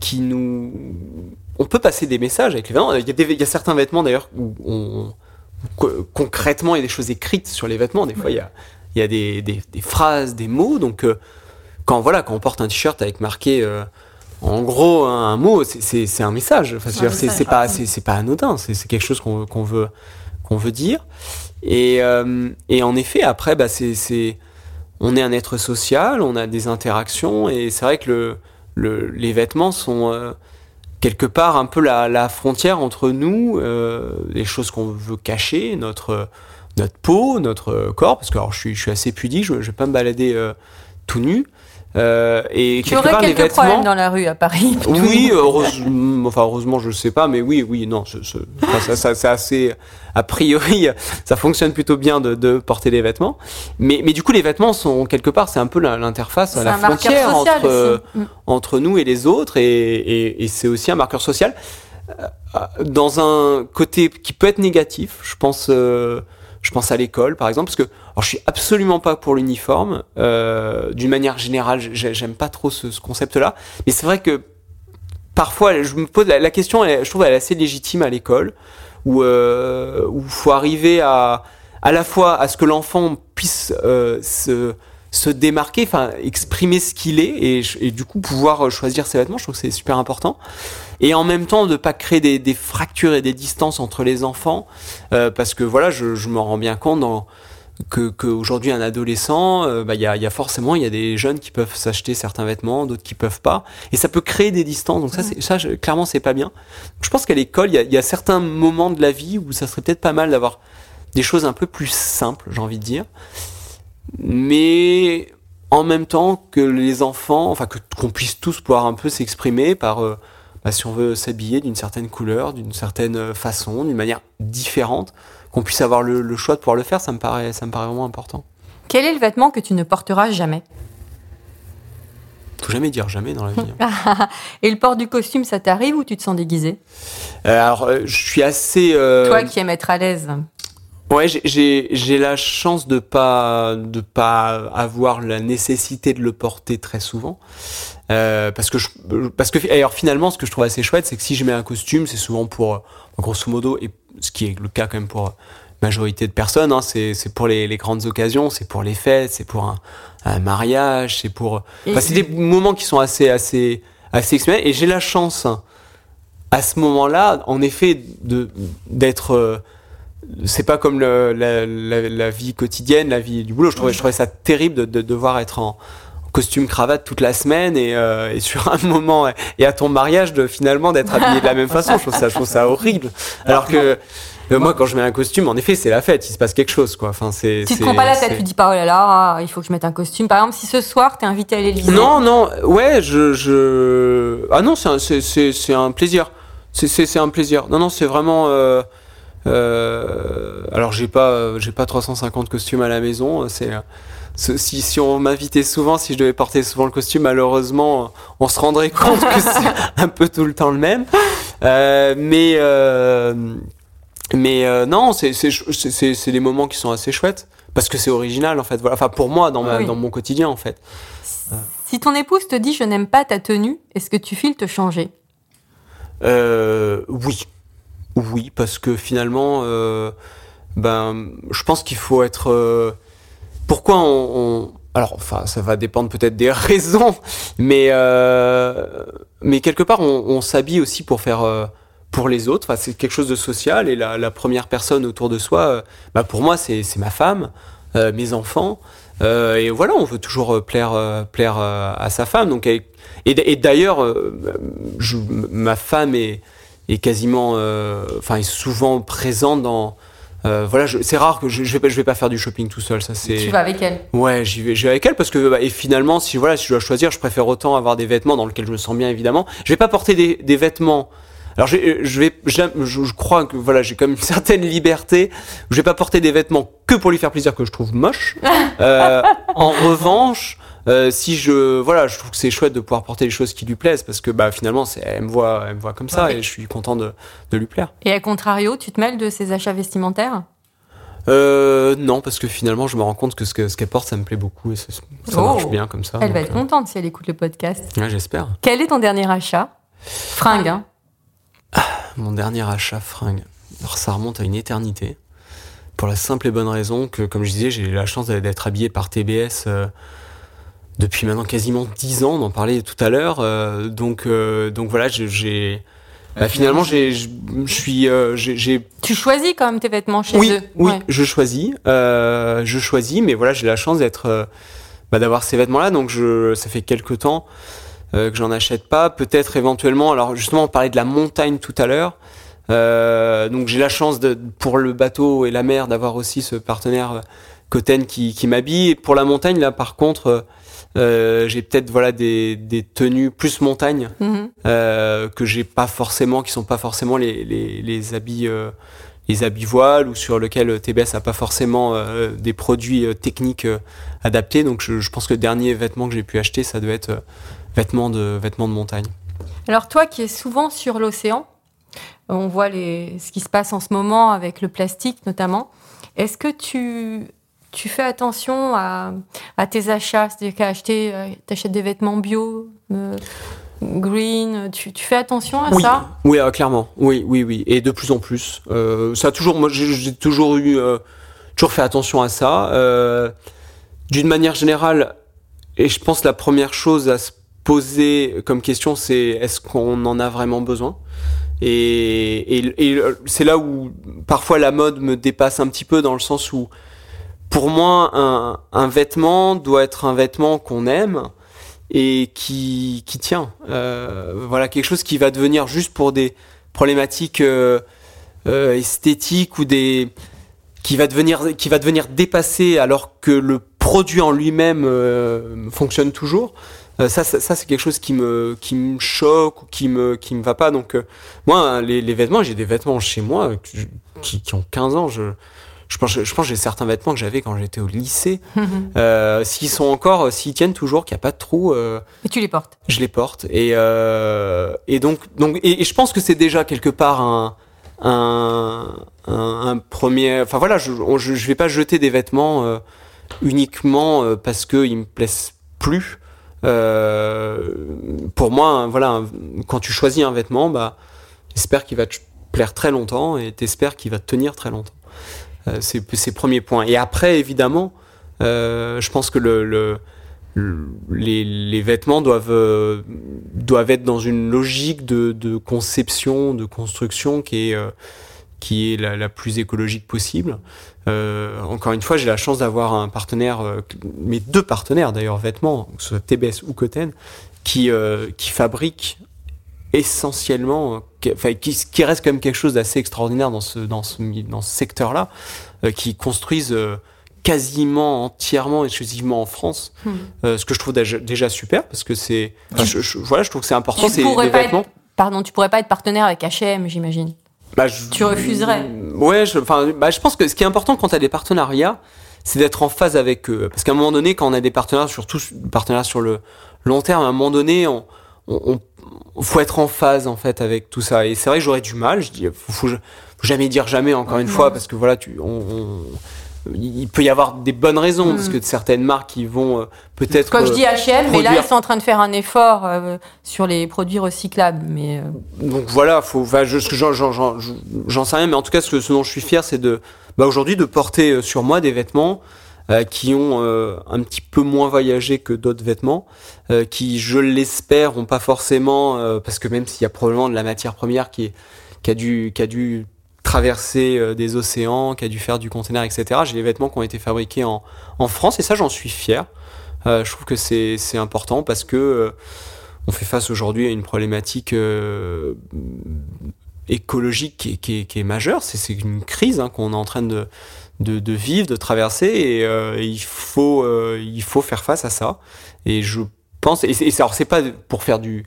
qui nous, on peut passer des messages avec les vêtements. Il y a, des, il y a certains vêtements d'ailleurs où on co- concrètement il y a des choses écrites sur les vêtements. Des fois il y a il y a des, des, des phrases, des mots. Donc euh, quand voilà, quand on porte un t-shirt avec marqué euh, en gros un, un mot, c'est- c'est c'est un message. Enfin, c'est c'est pas c'est c'est pas anodin. C'est c'est quelque chose qu'on qu'on veut qu'on veut dire. Et euh, et en effet après bah c'est c'est on est un être social, on a des interactions et c'est vrai que le, le les vêtements sont euh, quelque part un peu la, frontière entre nous, euh, les choses qu'on veut cacher, notre peau, notre corps, parce que alors, je suis assez pudique, je, je vais pas me balader euh, tout nu. Euh, et Tu quelque aurais part, quelques problèmes vêtements. dans la rue à Paris. Oui, heureusement, enfin heureusement, je sais pas, mais oui, oui, non, ce- ce- enfin, ça, ça, c'est assez, a priori, ça fonctionne plutôt bien de, de porter des vêtements. Mais, mais du coup, les vêtements sont quelque part, c'est un peu l'interface, C'est la frontière entre. Mm. entre nous et les autres, et, et, et c'est aussi un marqueur social Euh, dans un côté qui peut être négatif. Je pense, euh, je pense à l'école, par exemple, parce que alors, je suis absolument pas pour l'uniforme. Euh, D'une manière générale, j'ai- j'aime pas trop ce, ce concept-là, mais c'est vrai que parfois, je me pose la, question, je trouve, elle est assez légitime à l'école, où euh, où faut arriver à à la fois à ce que l'enfant puisse euh, se se démarquer, enfin exprimer ce qu'il est et, du coup pouvoir choisir ses vêtements. Je trouve que c'est super important. Et en même temps de pas créer des, des fractures et des distances entre les enfants, euh, parce que voilà, je, je me rends bien compte dans, que qu'aujourd'hui un adolescent, euh, bah, il y, a, il y a forcément il y a des jeunes qui peuvent s'acheter certains vêtements, d'autres qui peuvent pas, et ça peut créer des distances. Donc ça, c'est, ça je- clairement, c'est pas bien. Je pense qu'à l'école, il y a, il y a certains moments de la vie où ça serait peut-être pas mal d'avoir des choses un peu plus simples, j'ai envie de dire, mais en même temps que les enfants, enfin que qu'on puisse tous pouvoir un peu s'exprimer par euh, bah, si on veut s'habiller d'une certaine couleur, d'une certaine euh, façon, d'une manière différente, qu'on puisse avoir le, le choix de pouvoir le faire, ça me paraît, ça me paraît vraiment important. Quel est le vêtement que tu ne porteras jamais Faut jamais dire jamais dans la vie. hein. Et le port du costume, ça t'arrive ou tu te sens déguisé Euh, alors, euh, je suis assez. euh, Toi qui aimes être à l'aise. Ouais, j'ai- la chance de pas de pas avoir la nécessité de le porter très souvent, euh, parce que je, parce que alors finalement, ce que je trouve assez chouette, c'est que si je mets un costume, c'est souvent pour grosso modo et ce qui est le cas quand même pour la majorité de personnes, hein, c'est c'est pour les, les grandes occasions, c'est pour les fêtes, c'est pour un, un mariage, c'est pour enfin, c'est des moments qui sont assez assez assez exceptionnels et j'ai la chance à ce moment-là, en effet, de d'être euh, c'est pas comme le- la, la- la vie quotidienne, la vie du boulot. Je trouvais, je trouvais ça terrible de, de devoir être en costume cravate toute la semaine et, euh, et sur un moment et à ton mariage de finalement d'être habillé de la même façon. Je trouve ça, je trouve ça horrible. Alors que euh, moi, quand je mets un costume, en effet, c'est la fête. Il se passe quelque chose, quoi. Enfin, c'est. Tu te prends pas la tête, tu dis pas oh là là, il faut que je mette un costume. Par exemple, si ce soir t'es invité à l'Élysée. Non, non, ouais, je, je... ah non, c'est un, c'est, c'est, c'est un plaisir. C'est, un plaisir. Non, non, c'est vraiment. euh, euh, alors j'ai pas, j'ai pas 350 costumes à la maison. C'est- si, si on m'invitait souvent, si je devais porter souvent le costume, malheureusement, euh, on se rendrait compte que c'est un peu tout le temps le même. Euh, mais, euh, mais euh, non, c'est, des moments qui sont assez chouettes parce que c'est original en fait. Voilà. Enfin pour moi dans ma, Oui. dans mon quotidien en fait. Si ton épouse te dit je n'aime pas ta tenue, est-ce que tu files te changer? Oui. Oui, parce que finalement, ben, je pense qu'il faut être. Pourquoi on, on- Alors, enfin, ça va dépendre peut-être des raisons, mais euh, mais quelque part, on, on s'habille aussi pour faire. euh, pour les autres, Enfin, c'est quelque chose de social et la, la première personne autour de soi, euh, bah pour moi c'est ma femme, euh, mes enfants, euh, et voilà, on veut toujours plaire plaire à sa femme. Donc et, et- d'ailleurs, ma femme est est quasiment, enfin est souvent présente dans euh, voilà, c'est rare que je, je vais pas, je vais pas faire du shopping tout seul, ça c'est. Tu vas avec elle. Ouais, j'y vais, vais avec elle parce que bah, et finalement, si voilà, si je dois choisir, je préfère autant avoir des vêtements dans lesquels je me sens bien évidemment. Je vais pas porter des, des vêtements. Alors je, je vais, je, je crois que voilà, j'ai comme une certaine liberté. Je vais pas porter des vêtements que pour lui faire plaisir que je trouve moche. Euh, en revanche, euh, si je voilà, je trouve que c'est chouette de pouvoir porter les choses qui lui plaisent parce que bah finalement, c'est, elle me voit, elle me voit comme ça Ouais. et je suis content de, de lui plaire. Et à contrario, tu te mêles de ses achats vestimentaires? Euh, non, parce que finalement, je me rends compte que ce que- ce qu'elle porte, ça me plaît beaucoup et ça, ça Oh. marche bien comme ça. Elle va être contente si elle écoute le podcast. euh, ouais, j'espère. Quel est ton dernier achat? Fringue, hein Mon dernier achat fringue. Alors ça remonte à une éternité. Pour la simple et bonne raison que, comme je disais, j'ai eu la chance d'être habillé par TBS euh, depuis maintenant quasiment 10 ans. On en parlait tout à l'heure. euh, donc, euh, donc voilà, j'ai. bah, finalement, j'ai, je suis, euh, j'ai, Tu choisis quand même tes vêtements chez oui, eux. oui, Ouais. je choisis, euh, je choisis, mais voilà, j'ai la chance d'être, euh, bah, d'avoir ces vêtements-là. Donc, je, ça fait quelques temps euh, que j'en achète pas. Peut-être éventuellement. Alors, justement, on parlait de la montagne tout à l'heure. Euh, donc, j'ai la chance de, pour le bateau et la mer d'avoir aussi ce partenaire Coten qui, qui m'habille. Pour la montagne, là, par contre, euh, Euh, j'ai peut-être voilà des, des tenues plus montagne Mhm. euh, que j'ai pas forcément, qui sont pas forcément les, les, les habits euh, les habits voiles ou sur lequel TBS a pas forcément euh, des produits euh, techniques euh, adaptés. Donc je, je pense que le dernier vêtement que j'ai pu acheter, ça doit être euh, vêtements de vêtements de montagne. Alors toi qui es souvent sur l'océan, on voit les, ce qui se passe en ce moment avec le plastique notamment. Est-ce que tu, tu fais attention à, à tes achats. C'est-à-dire qu'à acheter, euh, t'achètes des vêtements bio, euh, green, tu, tu fais attention à oui, ça? Oui, euh, clairement, oui, oui, oui, et de plus en plus. Euh, ça a toujours, moi, j'ai toujours eu, euh, toujours fait attention à ça. Euh, D'une manière générale, et je pense la première chose à se poser comme question, c'est est-ce qu'on en a vraiment besoin? Et, et, et c'est là où parfois la mode me dépasse un petit peu dans le sens où, pour moi, un, vêtement doit être un vêtement qu'on aime et qui, qui tient. Euh, voilà, quelque chose qui va devenir juste pour des problématiques euh, euh, esthétiques ou des qui va devenir qui va devenir dépassé alors que le produit en lui-même fonctionne toujours. Ça, ça, c'est quelque chose qui me qui me choque ou qui me qui me va pas. Donc moi, les, vêtements, j'ai des vêtements chez moi qui, ont 15 ans. Je pense, je pense que j'ai certains vêtements que j'avais quand j'étais au lycée. Euh, s'ils sont encore, euh, s'ils tiennent toujours, qu'il n'y a pas de trou, euh, Et tu les portes je les porte. Et, euh, et donc, donc et, et je pense que c'est déjà quelque part un, un, un, un premier. Enfin voilà, je, je vais pas jeter des vêtements uniquement parce qu'ils me plaisent plus. Pour moi, voilà, quand tu choisis un vêtement, bah, j'espère qu'il va te plaire très longtemps et t'espères qu'il va te tenir très longtemps. Euh, c'est c'est le premier point. Et après, évidemment, euh, je pense que le, le, le- les, vêtements doivent, euh, doivent être dans une logique de, conception, de construction qui est, euh, qui est la, plus écologique possible. Euh, encore une fois, j'ai la chance d'avoir un partenaire, euh, mes deux partenaires d'ailleurs, vêtements, que ce soit TBS ou Coten, qui, euh, qui fabriquent essentiellement, euh, qui, enfin, qui, qui reste quand même quelque chose d'assez extraordinaire dans ce, dans ce, dans ce secteur-là, euh, qui construisent euh, quasiment entièrement, exclusivement en France, Hmm. euh, ce que je trouve déjà, déjà super, parce que c'est, je, je- voilà, je trouve que c'est important, Tu c'est pourrais pas être, pardon, tu pourrais pas être partenaire avec H&M, j'imagine. Bah, je- Tu refuserais Ouais, je, enfin, bah, je pense que ce qui est important quand tu as des partenariats, c'est d'être en phase avec eux. Parce qu'à un moment donné, quand on a des partenaires, surtout des partenaires sur le long terme, à un moment donné, on, on, on- faut être en phase en fait avec tout ça. Et c'est vrai que j'aurais du mal. Je dis, faut, faut, faut jamais dire jamais encore une fois, parce que voilà, tu, on, on- il peut y avoir des bonnes raisons, parce que certaines marques qui vont euh, peut-être. Quand je dis euh, H&M, mais là ils sont en train de faire un effort euh, sur les produits recyclables, mais donc voilà, faut, enfin, j'en, sais rien, mais en tout cas, ce, dont je suis fier, c'est de, bah, aujourd'hui, de porter sur moi des vêtements euh, qui ont euh, un petit peu moins voyagé que d'autres vêtements, euh, qui, je l'espère, ont pas forcément, parce que même s'il y a probablement de la matière première qui, a dû, traverser des océans, qui a dû faire du container, etc. J'ai des vêtements qui ont été fabriqués en, France, et ça, j'en suis fier. Je trouve que c'est, important parce que on fait face aujourd'hui à une problématique écologique qui est, majeure. C'est, c'est une crise hein, qu'on est en train de, de, de vivre, de traverser, et euh, il, faut, euh, il faut faire face à ça. Et je pense, et c'est, et c'est- alors c'est pas pour faire du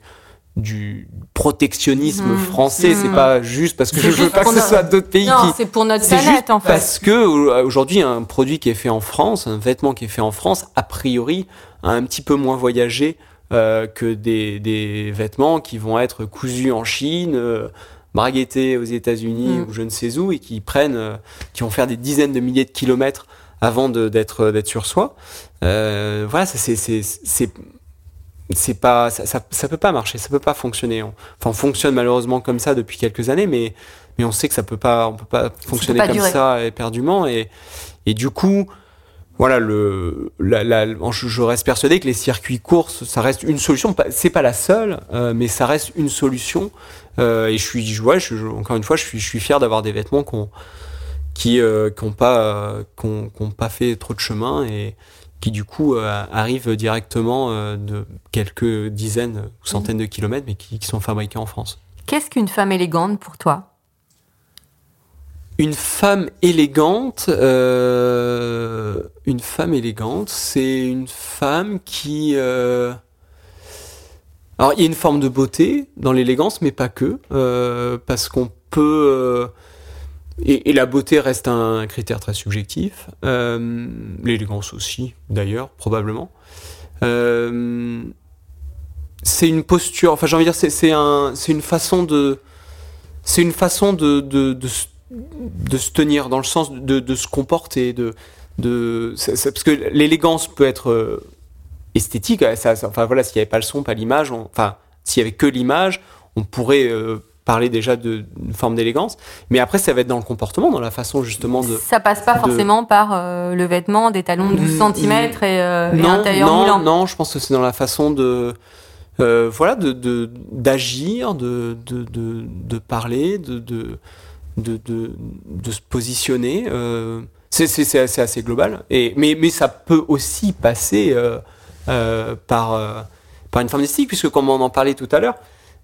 du protectionnisme Mmh. français, c'est Mmh. pas juste parce que C'est je veux pas que ce soit d'autres pays non, qui, c'est pour notre c'est planète juste en fait. parce que euh, aujourd'hui un produit qui est fait en France, un vêtement qui est fait en France, a priori a un petit peu moins voyagé euh, que des, des vêtements qui vont être cousus en Chine, euh, braguettés aux États-Unis Mm. ou je ne sais où et qui prennent, euh, qui vont faire des dizaines de milliers de kilomètres avant de- d'être d'être sur soi. Euh, voilà, ça, c'est c'est c'est c'est pas ça, ça, ça peut pas marcher, ça peut pas fonctionner. On, enfin, on fonctionne malheureusement comme ça depuis quelques années, mais mais on sait que ça peut pas, on peut pas fonctionner pas comme durer. ça éperdument et et du coup, voilà le, la, la- je, je reste persuadé que les circuits courses, ça reste une solution. Pas- C'est pas la seule, euh, mais ça reste une solution. Euh, et je suis, je- ouais, je- encore une fois, je suis, je suis fier d'avoir des vêtements qui euh, qui ont pas euh, qu'on pas fait trop de chemin et qui du coup arrivent directement de quelques dizaines ou centaines de kilomètres, mais qui, qui sont fabriqués en France. Qu'est-ce qu'une femme élégante pour toi? Une femme élégante, euh, une femme élégante, c'est une femme qui. euh, Alors, il y a une forme de beauté dans l'élégance, mais pas que, euh, parce qu'on peut. Et, la beauté reste un critère très subjectif. L'élégance aussi, d'ailleurs, probablement. C'est une posture. Enfin, j'ai envie de dire, c'est un, une façon de, c'est une façon de, de, de se tenir dans le sens de, de se comporter, de, de, parce que l'élégance peut être euh, esthétique. Ça, enfin voilà, s'il n'y avait pas le son, pas l'image, on- enfin s'il y avait que l'image, on pourrait euh, parler déjà de- d'une forme d'élégance. Mais après, ça va être dans le comportement, dans la façon justement de. Ça passe pas de- forcément par euh, le vêtement, des talons de 12 Mm, cm et, euh, et non, un tailleur non, non, je pense que c'est dans la façon de, euh, voilà, d'agir, de, de, de, de parler, de, de, de, de, de se positionner. euh, c'est, assez, assez global. Et, mais, mais ça peut aussi passer euh, euh, par, par une forme d'esthétique, puisque comme on en parlait tout à l'heure,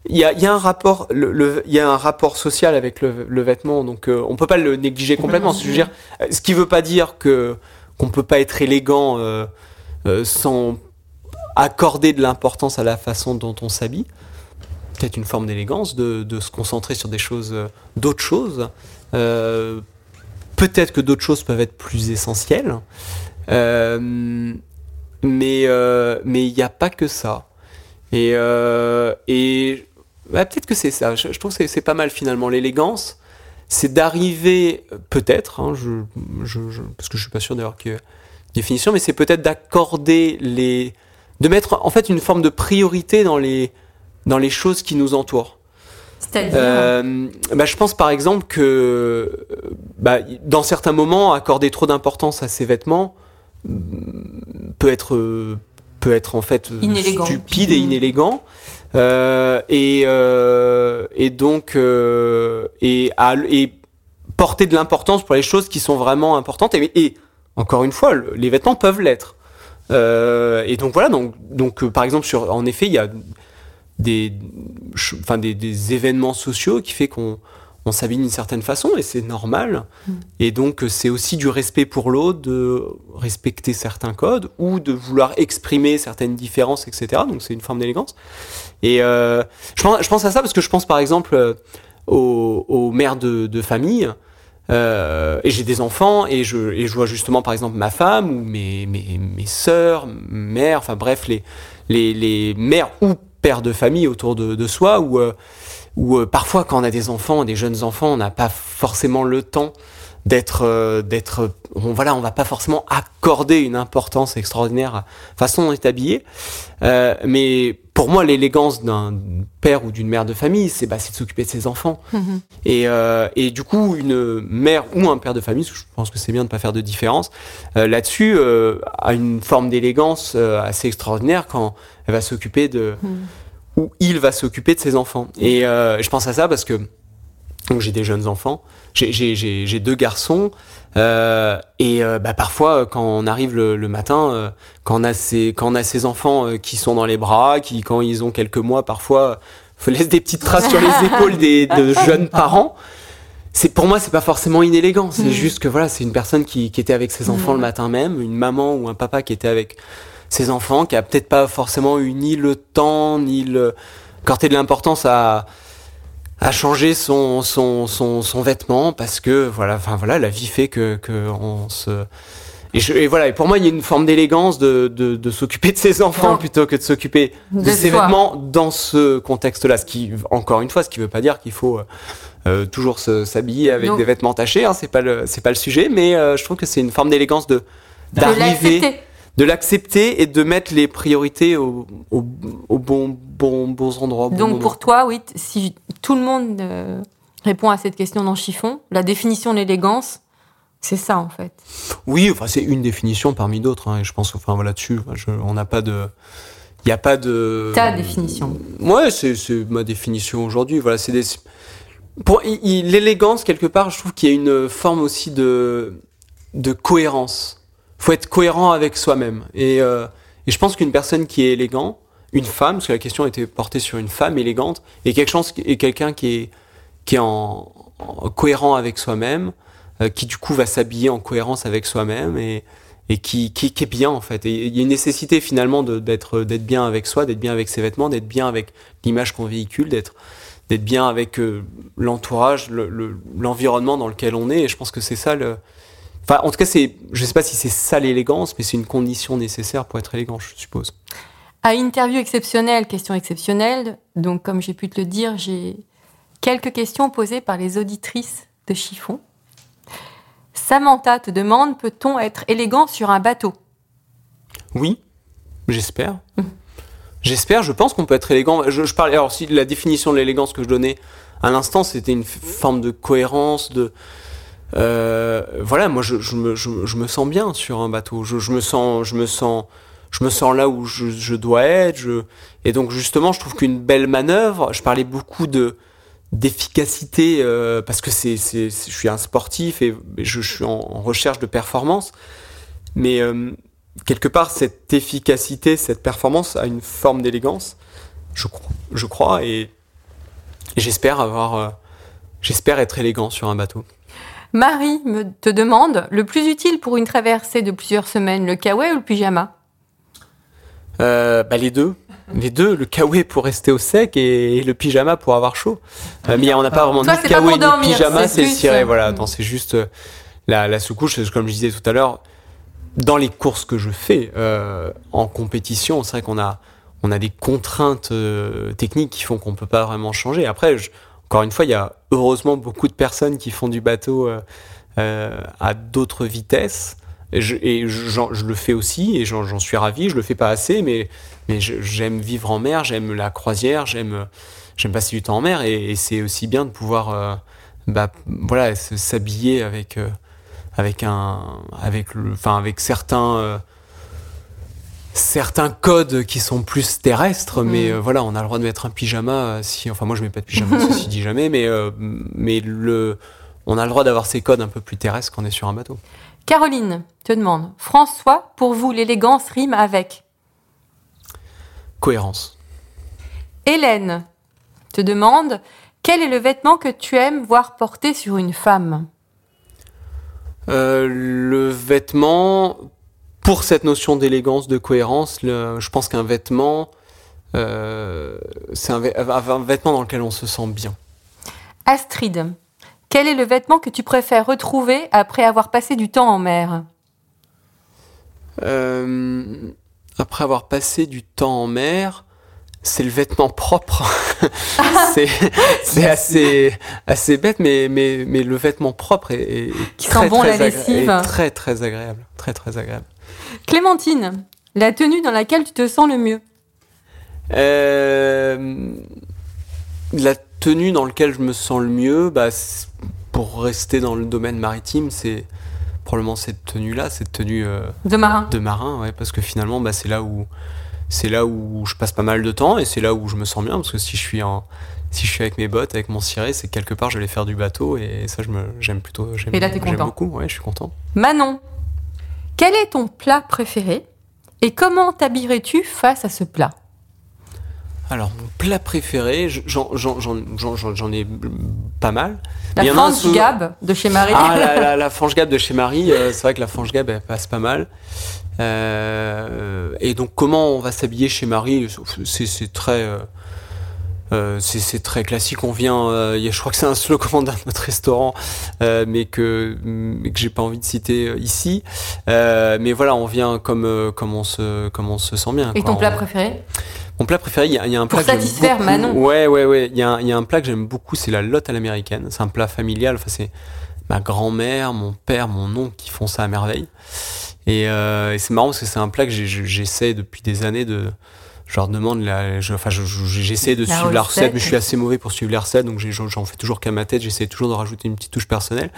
il y a, il y a un rapport, le, y a un rapport social avec le, le vêtement, donc euh, on peut pas le négliger complètement. Je veux dire, ce qui veut pas dire que qu'on peut pas être élégant euh, euh, sans accorder de l'importance à la façon dont on s'habille. Peut-être une forme d'élégance, de, se concentrer sur des choses, euh, d'autres choses. Euh, Peut-être que d'autres choses peuvent être plus essentielles. Euh, mais mais il n'y a pas que ça. Et, et peut-être que c'est ça. Je, trouve que c'est- pas mal finalement. L'élégance, c'est d'arriver, peut-être, hein, parce que je suis pas sûr d'avoir que définition, mais c'est peut-être d'accorder les, de mettre en fait une forme de priorité dans les dans les choses qui nous entourent. C'est-à-dire, Euh, bah, je pense par exemple que bah, dans certains moments, accorder trop d'importance à ses vêtements mm, peut être euh, peut être en fait euh, Inélégant. stupide et Mm. inélégant. Euh, et, euh, et donc et, à- et porter de l'importance pour les choses qui sont vraiment importantes. Et, et encore une fois, le- les vêtements peuvent l'être. Et donc voilà, donc, donc par exemple, sur, en effet, il y a des, enfin, des, des événements sociaux qui fait qu'on on s'habille d'une certaine façon et c'est normal. Et donc c'est aussi du respect pour l'autre, de respecter certains codes ou de vouloir exprimer certaines différences, etc. Donc c'est une forme d'élégance. Et euh, je, pense, je pense à ça parce que je pense par exemple euh, aux, aux mères de, de famille. Euh, et j'ai des enfants et je, et je vois justement par exemple ma femme ou mes, mes, mes sœurs, mères, enfin bref, les, les, les mères ou pères de famille autour de, de soi ou euh, euh, parfois quand on a des enfants, des jeunes enfants, on n'a pas forcément le temps d'être euh, d'être on, voilà on va pas forcément accorder une importance extraordinaire à la façon dont on est habillé Euh, mais pour moi l'élégance d'un père ou d'une mère de famille c'est bah, c'est de s'occuper de ses enfants Mhm. et, euh, et du coup une mère ou un père de famille je pense que c'est bien de pas faire de différence là-dessus a une forme d'élégance assez extraordinaire quand elle va s'occuper de où il va s'occuper de ses enfants. Et je pense à ça parce que donc j'ai des jeunes enfants, j'ai- deux garçons, euh, et euh, bah, parfois euh, quand on arrive le, le matin, euh, quand on a ces quand on a ces enfants qui sont dans les bras, qui quand ils ont quelques mois, parfois laisse des petites traces sur les épaules des de jeunes parents. C'est pour moi c'est pas forcément inélégant, c'est juste que voilà c'est une personne qui, qui était avec ses enfants le matin même, une maman ou un papa qui était avec ses enfants, qui a peut-être pas forcément eu ni le temps, ni le accordé de l'importance à, à changer son, son, son, son vêtement parce que voilà, enfin voilà, la vie fait que, que on se. Et, je- et voilà, et pour moi, il y a une forme d'élégance de, de, de s'occuper de ses enfants Non. plutôt que de s'occuper de, De ses vêtements dans ce contexte-là. Ce qui, encore une fois, ce qui veut pas dire qu'il faut euh, euh, toujours s'habiller avec des vêtements tachés. Hein, c'est pas le, c'est pas le sujet, mais euh, je trouve que c'est une forme d'élégance de d'arriver de l'accepter et de mettre les priorités au, au, au bon, bon, bons endroits. Donc pour toi, oui, si tout le monde euh, répond à cette question dans Chiffon, la définition de l'élégance, c'est ça en fait. Oui, enfin, c'est une définition parmi d'autres. hein, et je pense, enfin, voilà, dessus, je- on n'a pas de. Il n'y a pas de. Ta définition. Ouais, c'est ma définition aujourd'hui. Voilà, c'est des. Pour l'élégance quelque part, je trouve qu'il y a une forme aussi de de cohérence. Faut être cohérent avec soi-même. Et, euh, et je pense qu'une personne qui est élégant, une femme, parce que la question était portée sur une femme élégante, et quelque chose et quelqu'un qui est qui est en, en cohérent avec soi-même, euh, qui du coup va s'habiller en cohérence avec soi-même et, et qui, qui, est bien en fait. Il y a une nécessité finalement d'être d'être bien avec soi, d'être bien avec ses vêtements, d'être bien avec l'image qu'on véhicule, d'être d'être bien avec euh, l'entourage, le- le- l'environnement dans lequel on est. Et je pense que c'est ça le. Enfin, en tout cas, c'est. Je sais pas si c'est ça l'élégance, mais c'est une condition nécessaire pour être élégant, je suppose. À interview exceptionnelle, question exceptionnelle. Donc, comme j'ai pu te le dire, j'ai quelques questions posées par les auditrices de Chiffon. Samantha te demande peut-on être élégant sur un bateau? Oui, j'espère. J'espère, je pense qu'on peut être élégant. Je, je parlais, alors si la définition de l'élégance que je donnais à l'instant, c'était une forme de cohérence, de. euh, voilà, moi je, je me, je, me sens bien sur un bateau. Je me sens, je me sens, je me sens là où je, je dois être. Et donc justement, je trouve qu'une belle manœuvre. Je parlais beaucoup de d'efficacité euh, parce que c'est, je suis un sportif et je, suis en, recherche de performance. Mais euh, quelque part, cette efficacité, cette performance a une forme d'élégance, je, cro- je crois, et, et j'espère avoir, euh, j'espère être élégant sur un bateau. Marie me te demande le plus utile pour une traversée de plusieurs semaines, le kawaii ou le pyjama? Euh, bah, les deux. Les deux, le kawaii pour rester au sec et, le pyjama pour avoir chaud. Euh, mais on n'a pas vraiment Toi, pas kawaii ni pyjama, c'est ciré. Voilà, mm. non, c'est juste euh, la, la sous-couche, comme je disais tout à l'heure. Dans les courses que je fais euh, en compétition, c'est vrai qu'on a, on a des contraintes euh, techniques qui font qu'on peut pas vraiment changer. Après, je- encore une fois, il y a heureusement beaucoup de personnes qui font du bateau euh, à d'autres vitesses. Et je, et j'en- je le fais aussi et j'en suis ravi. Je le fais pas assez, mais, j'aime vivre en mer, j'aime la croisière, j'aime passer du temps en mer et, et c'est aussi bien de pouvoir euh, bah, voilà s'habiller avec euh, avec un avec le enfin avec certains euh, certains codes qui sont plus terrestres mais Mm. euh, voilà on a le droit de mettre un pyjama si enfin moi je mets pas de pyjama ceci dit jamais mais euh, mais le on a le droit d'avoir ces codes un peu plus terrestres quand on est sur un bateau Caroline te demande François, pour vous, l'élégance rime avec. Cohérence. Hélène te demande quel est le vêtement que tu aimes voir porter sur une femme? Euh, le vêtement, pour cette notion d'élégance, de cohérence, le- je pense qu'un vêtement, euh, c'est un vêtement dans lequel on se sent bien. Astrid, quel est le vêtement que tu préfères retrouver après avoir passé du temps en mer Euh, après avoir passé du temps en mer, c'est le vêtement propre. c'est assez, assez bête, mais, mais, mais le vêtement propre est, est Qui très, sent bon très la est très très agréable. Très très agréable. Clémentine, la tenue dans laquelle tu te sens le mieux Euh, la tenue dans laquelle je me sens le mieux, bah, c'est- pour rester dans le domaine maritime, c'est probablement cette tenue-là, cette tenue euh, De marin. de marin, ouais, parce que finalement, bah, c'est là où c'est là où je passe pas mal de temps et c'est là où je me sens bien, parce que si je suis en si je suis avec mes bottes, avec mon ciré, c'est quelque part je vais faire du bateau et ça je me j'aime plutôt. j'aime- Et là, t'es j'aime content. beaucoup, ouais, je suis content. Manon, quel est ton plat préféré et comment t'habillerais-tu face à ce plat? Alors mon plat préféré, j'en ai pas mal. La France sous- Gab de chez Marie. Ah, la, la, la Fange Gab de chez Marie, euh, c'est vrai que la Fange Gab, elle passe pas mal. Euh, et donc, comment on va s'habiller chez Marie? C'est très. euh, c'est très classique. On vient, euh, je crois que c'est un slogan d'un autre restaurant, euh, mais que mais que j'ai pas envie de citer ici. Mais voilà, on vient comme comme on se comme on se sent bien. Et quoi. ton plat On- préféré? Mon plat préféré, il y, a- il y a un Pour plat que j'aime satisfaire beaucoup. Manon. Ouais, ouais, ouais. Il y a, un- il y a un plat que j'aime beaucoup, c'est la lotte à l'américaine. C'est un plat familial. Enfin, c'est ma grand-mère, mon père, mon oncle qui font ça à merveille. Et, euh, et c'est marrant parce que c'est un plat que j'essaie depuis des années de. Je leur demande la. je- enfin, je- je- j'essaie de La suivre la recette. recette, mais je suis assez mauvais pour suivre les recettes, donc j'en fais toujours qu'à ma tête. J'essaie toujours de rajouter une petite touche personnelle.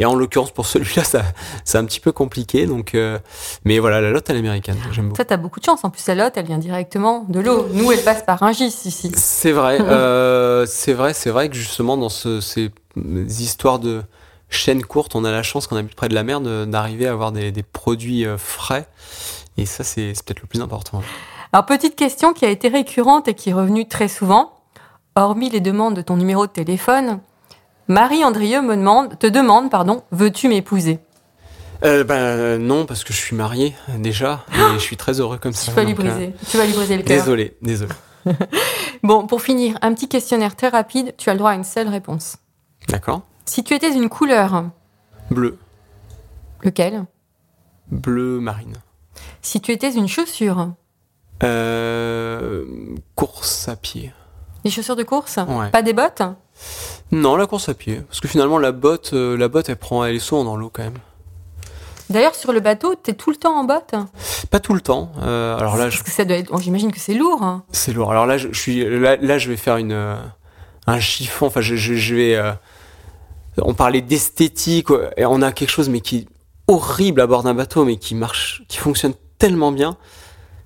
Et en l'occurrence, pour celui-là, ça, c'est un petit peu compliqué. Donc, euh, mais voilà, la lotte à l'américaine, j'aime beaucoup. Ça, t'as beaucoup de chance. En plus, la lotte, elle vient directement de l'eau. Nous, elle passe par un gis ici. C'est vrai, euh, c'est vrai, c'est vrai que justement dans ce- ces histoires de chaînes courtes, on a la chance qu'on habite près de la mer d'arriver à avoir des, des produits euh, frais. Et ça, c'est peut-être le plus important. Alors, petite question qui a été récurrente et qui est revenue très souvent. Hormis les demandes de ton numéro de téléphone, Marie Andrieux me demande, te demande, pardon, veux-tu m'épouser? Euh, ben non, parce que je suis marié déjà, et je suis très heureux comme ça. Tu vas lui donc, euh, briser, tu vas lui briser le cœur. Désolé, désolé. Bon, pour finir, un petit questionnaire très rapide. Tu as le droit à une seule réponse. D'accord. Si tu étais une couleur, Bleu, lequel? Bleu marine. Si tu étais une chaussure, Euh, course à pied. les chaussures de course Ouais. Pas des bottes Non, la course à pied, parce que finalement la botte, euh, la botte, elle prend, elle est souvent dans l'eau quand même. D'ailleurs, sur le bateau, t'es tout le temps en bottes Pas tout le temps. euh, alors là, je- J'imagine que c'est lourd. hein. c'est lourd. Alors là, je, je suis, là, là, je vais faire une, euh, un chiffon. Enfin, je, vais. euh, on parlait d'esthétique, et on a quelque chose, mais qui est horrible à bord d'un bateau, mais qui marche, qui fonctionne tellement bien.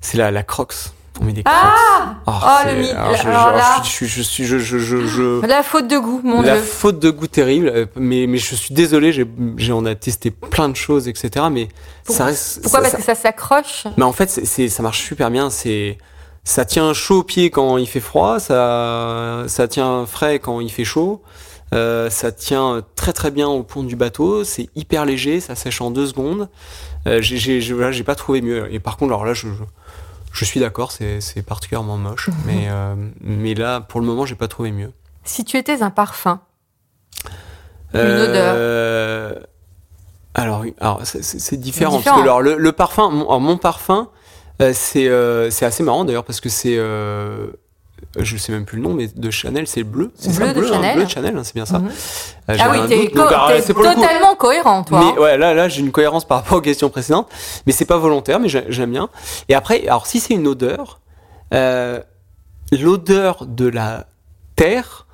C'est la, la Crocs. On met des Crocs. Ah Oh, Oh, le mythe. alors, je, je- Alors là- je suis, je suis, je, je, je, je- La faute de goût, mon la dieu. faute de goût terrible, euh, mais, mais je suis désolé, j'ai, on a testé plein de choses, etc. Mais Pour- ça reste. Pourquoi ça- Parce que ça s'accroche. mais en fait, c'est, ça marche super bien. C'est, ça tient chaud au pied quand il fait froid, ça, ça tient frais quand il fait chaud. Euh, ça tient très très bien au pont du bateau. C'est hyper léger, ça sèche en deux secondes. Euh, j'ai, voilà, pas trouvé mieux. Et par contre, alors là, je, je, je suis d'accord, c'est, c'est particulièrement moche. mais, euh, mais là, pour le moment, j'ai pas trouvé mieux. Si tu étais un parfum, Une Euh, Alors, alors c'est, différent, différent. Parce que alors, le, le parfum, mon, alors, mon parfum, euh, c'est, euh, c'est assez marrant d'ailleurs parce que c'est, euh, je sais même plus le nom, mais de Chanel, c'est bleu. C'est Bleu ça, de bleu, hein, Chanel. bleu de Chanel, hein, c'est bien ça. Mhm. Euh, ah oui, t'es co- coup- totalement cohérent, toi. mais ouais, là, là, j'ai une cohérence par rapport aux questions précédentes, mais c'est pas volontaire, mais j'ai- j'aime bien. Et après, alors si c'est une odeur, euh, l'odeur de la terre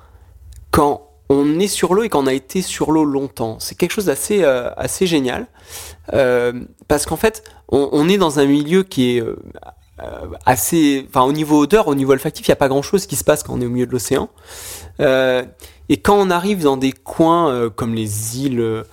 quand on est sur l'eau et qu'on a été sur l'eau longtemps, c'est quelque chose d'assez euh, assez génial, Euh, parce qu'en fait, on, on est dans un milieu qui est euh, euh, assez, enfin au niveau odeur, au niveau olfactif, il y a pas grand chose qui se passe quand on est au milieu de l'océan. Euh, et quand on arrive dans des coins euh, comme les îles, euh,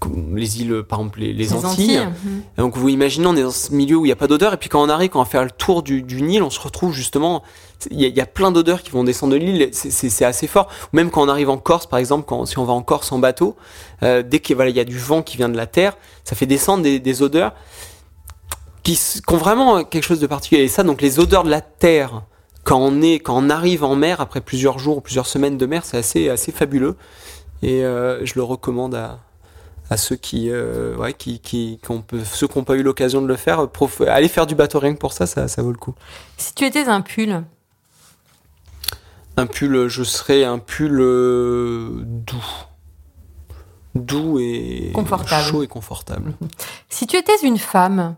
comme les îles, par exemple les, les Les Antilles, Mhm. donc vous imaginez, on est dans ce milieu où il n'y a pas d'odeur, et puis quand on arrive, quand on va faire le tour du, du Nil, on se retrouve justement, il y, a- il y a plein d'odeurs qui vont descendre de l'île, c'est- assez fort. Même quand on arrive en Corse, par exemple, quand, si on va en Corse en bateau, euh, dès qu'il voilà, y a du vent qui vient de la terre, ça fait descendre des, des odeurs qui, ont vraiment quelque chose de particulier. Et ça, donc les odeurs de la terre, quand on, est, quand on arrive en mer, après plusieurs jours ou plusieurs semaines de mer, c'est assez, assez fabuleux. Et euh, je le recommande à, à ceux qui, euh, ouais, qui, qui, qui ont peu- ceux qui n'ont pas eu l'occasion de le faire, prof- aller faire du bateau rien que pour ça, ça, ça vaut le coup. Si tu étais un pull, Un pull, je serais un pull euh, doux. Doux et Confortable. chaud et confortable. si tu étais une femme,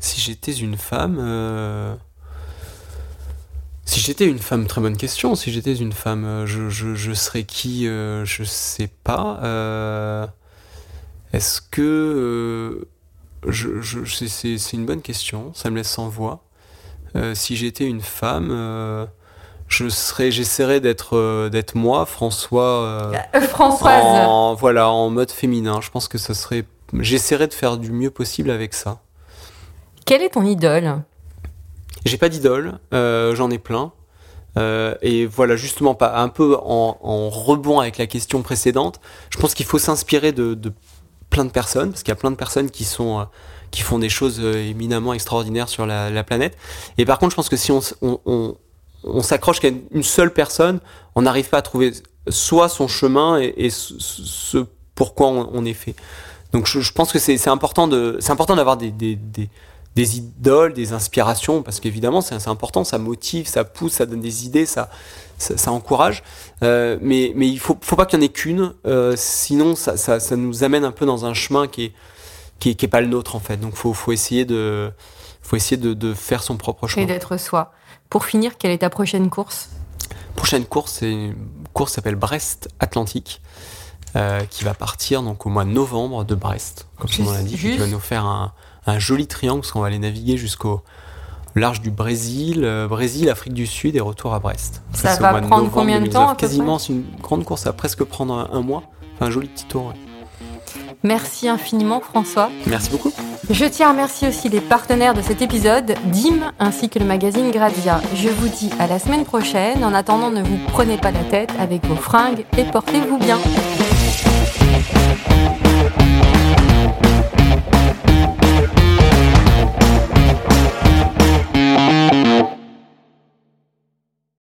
Si j'étais une femme. euh, Si j'étais une femme, très bonne question. Si j'étais une femme, euh, je, je, je serais qui euh, Je sais pas. Euh, Est-ce que. je, je, c'est- c'est c'est une bonne question. Ça me laisse sans voix. Si j'étais une femme. je serais, j'essaierais d'être, euh, d'être moi, François, euh, Euh, Françoise, en, voilà, en mode féminin. Je pense que ce serait, j'essaierais de faire du mieux possible avec ça. Quelle est ton idole? J'ai pas d'idole, euh, j'en ai plein. Euh, et voilà, justement, un peu en, rebond avec la question précédente, je pense qu'il faut s'inspirer de, plein de personnes, parce qu'il y a plein de personnes qui sont euh, qui font des choses éminemment extraordinaires sur la, la planète. Et par contre, je pense que si on, s'accroche qu'à une seule personne, on n'arrive pas à trouver soit son chemin et, ce, pourquoi on, est fait. Donc je, pense que c'est important de d'avoir des, des idoles, des inspirations, parce qu'évidemment c'est important, ça motive, ça pousse, ça donne des idées, ça, ça, ça encourage. Euh, mais, mais il faut, faut pas qu'il y en ait qu'une, euh, sinon ça, ça, ça nous amène un peu dans un chemin qui est, qui est, qui est pas le nôtre en fait. Donc faut, faut essayer de, faut essayer de, de faire son propre et chemin. d'être soi. Pour finir, quelle est ta prochaine course? Prochaine course, c'est une course qui s'appelle Brest Atlantique, euh, qui va partir donc au mois de novembre de Brest, comme Juste- l'indique, et qui va nous faire un, un joli triangle parce qu'on va aller naviguer jusqu'au large du Brésil, euh, Brésil, Afrique du Sud et retour à Brest. Ça va de prendre combien de 2019. temps, Quasiment, c'est une grande course, ça va presque prendre un, un mois. Enfin, un joli petit tour. ouais. Merci infiniment, François. Merci beaucoup. Je tiens à remercier aussi les partenaires de cet épisode, DIM ainsi que le magazine Grazia. Je vous dis à la semaine prochaine. En attendant, ne vous prenez pas la tête avec vos fringues et portez-vous bien.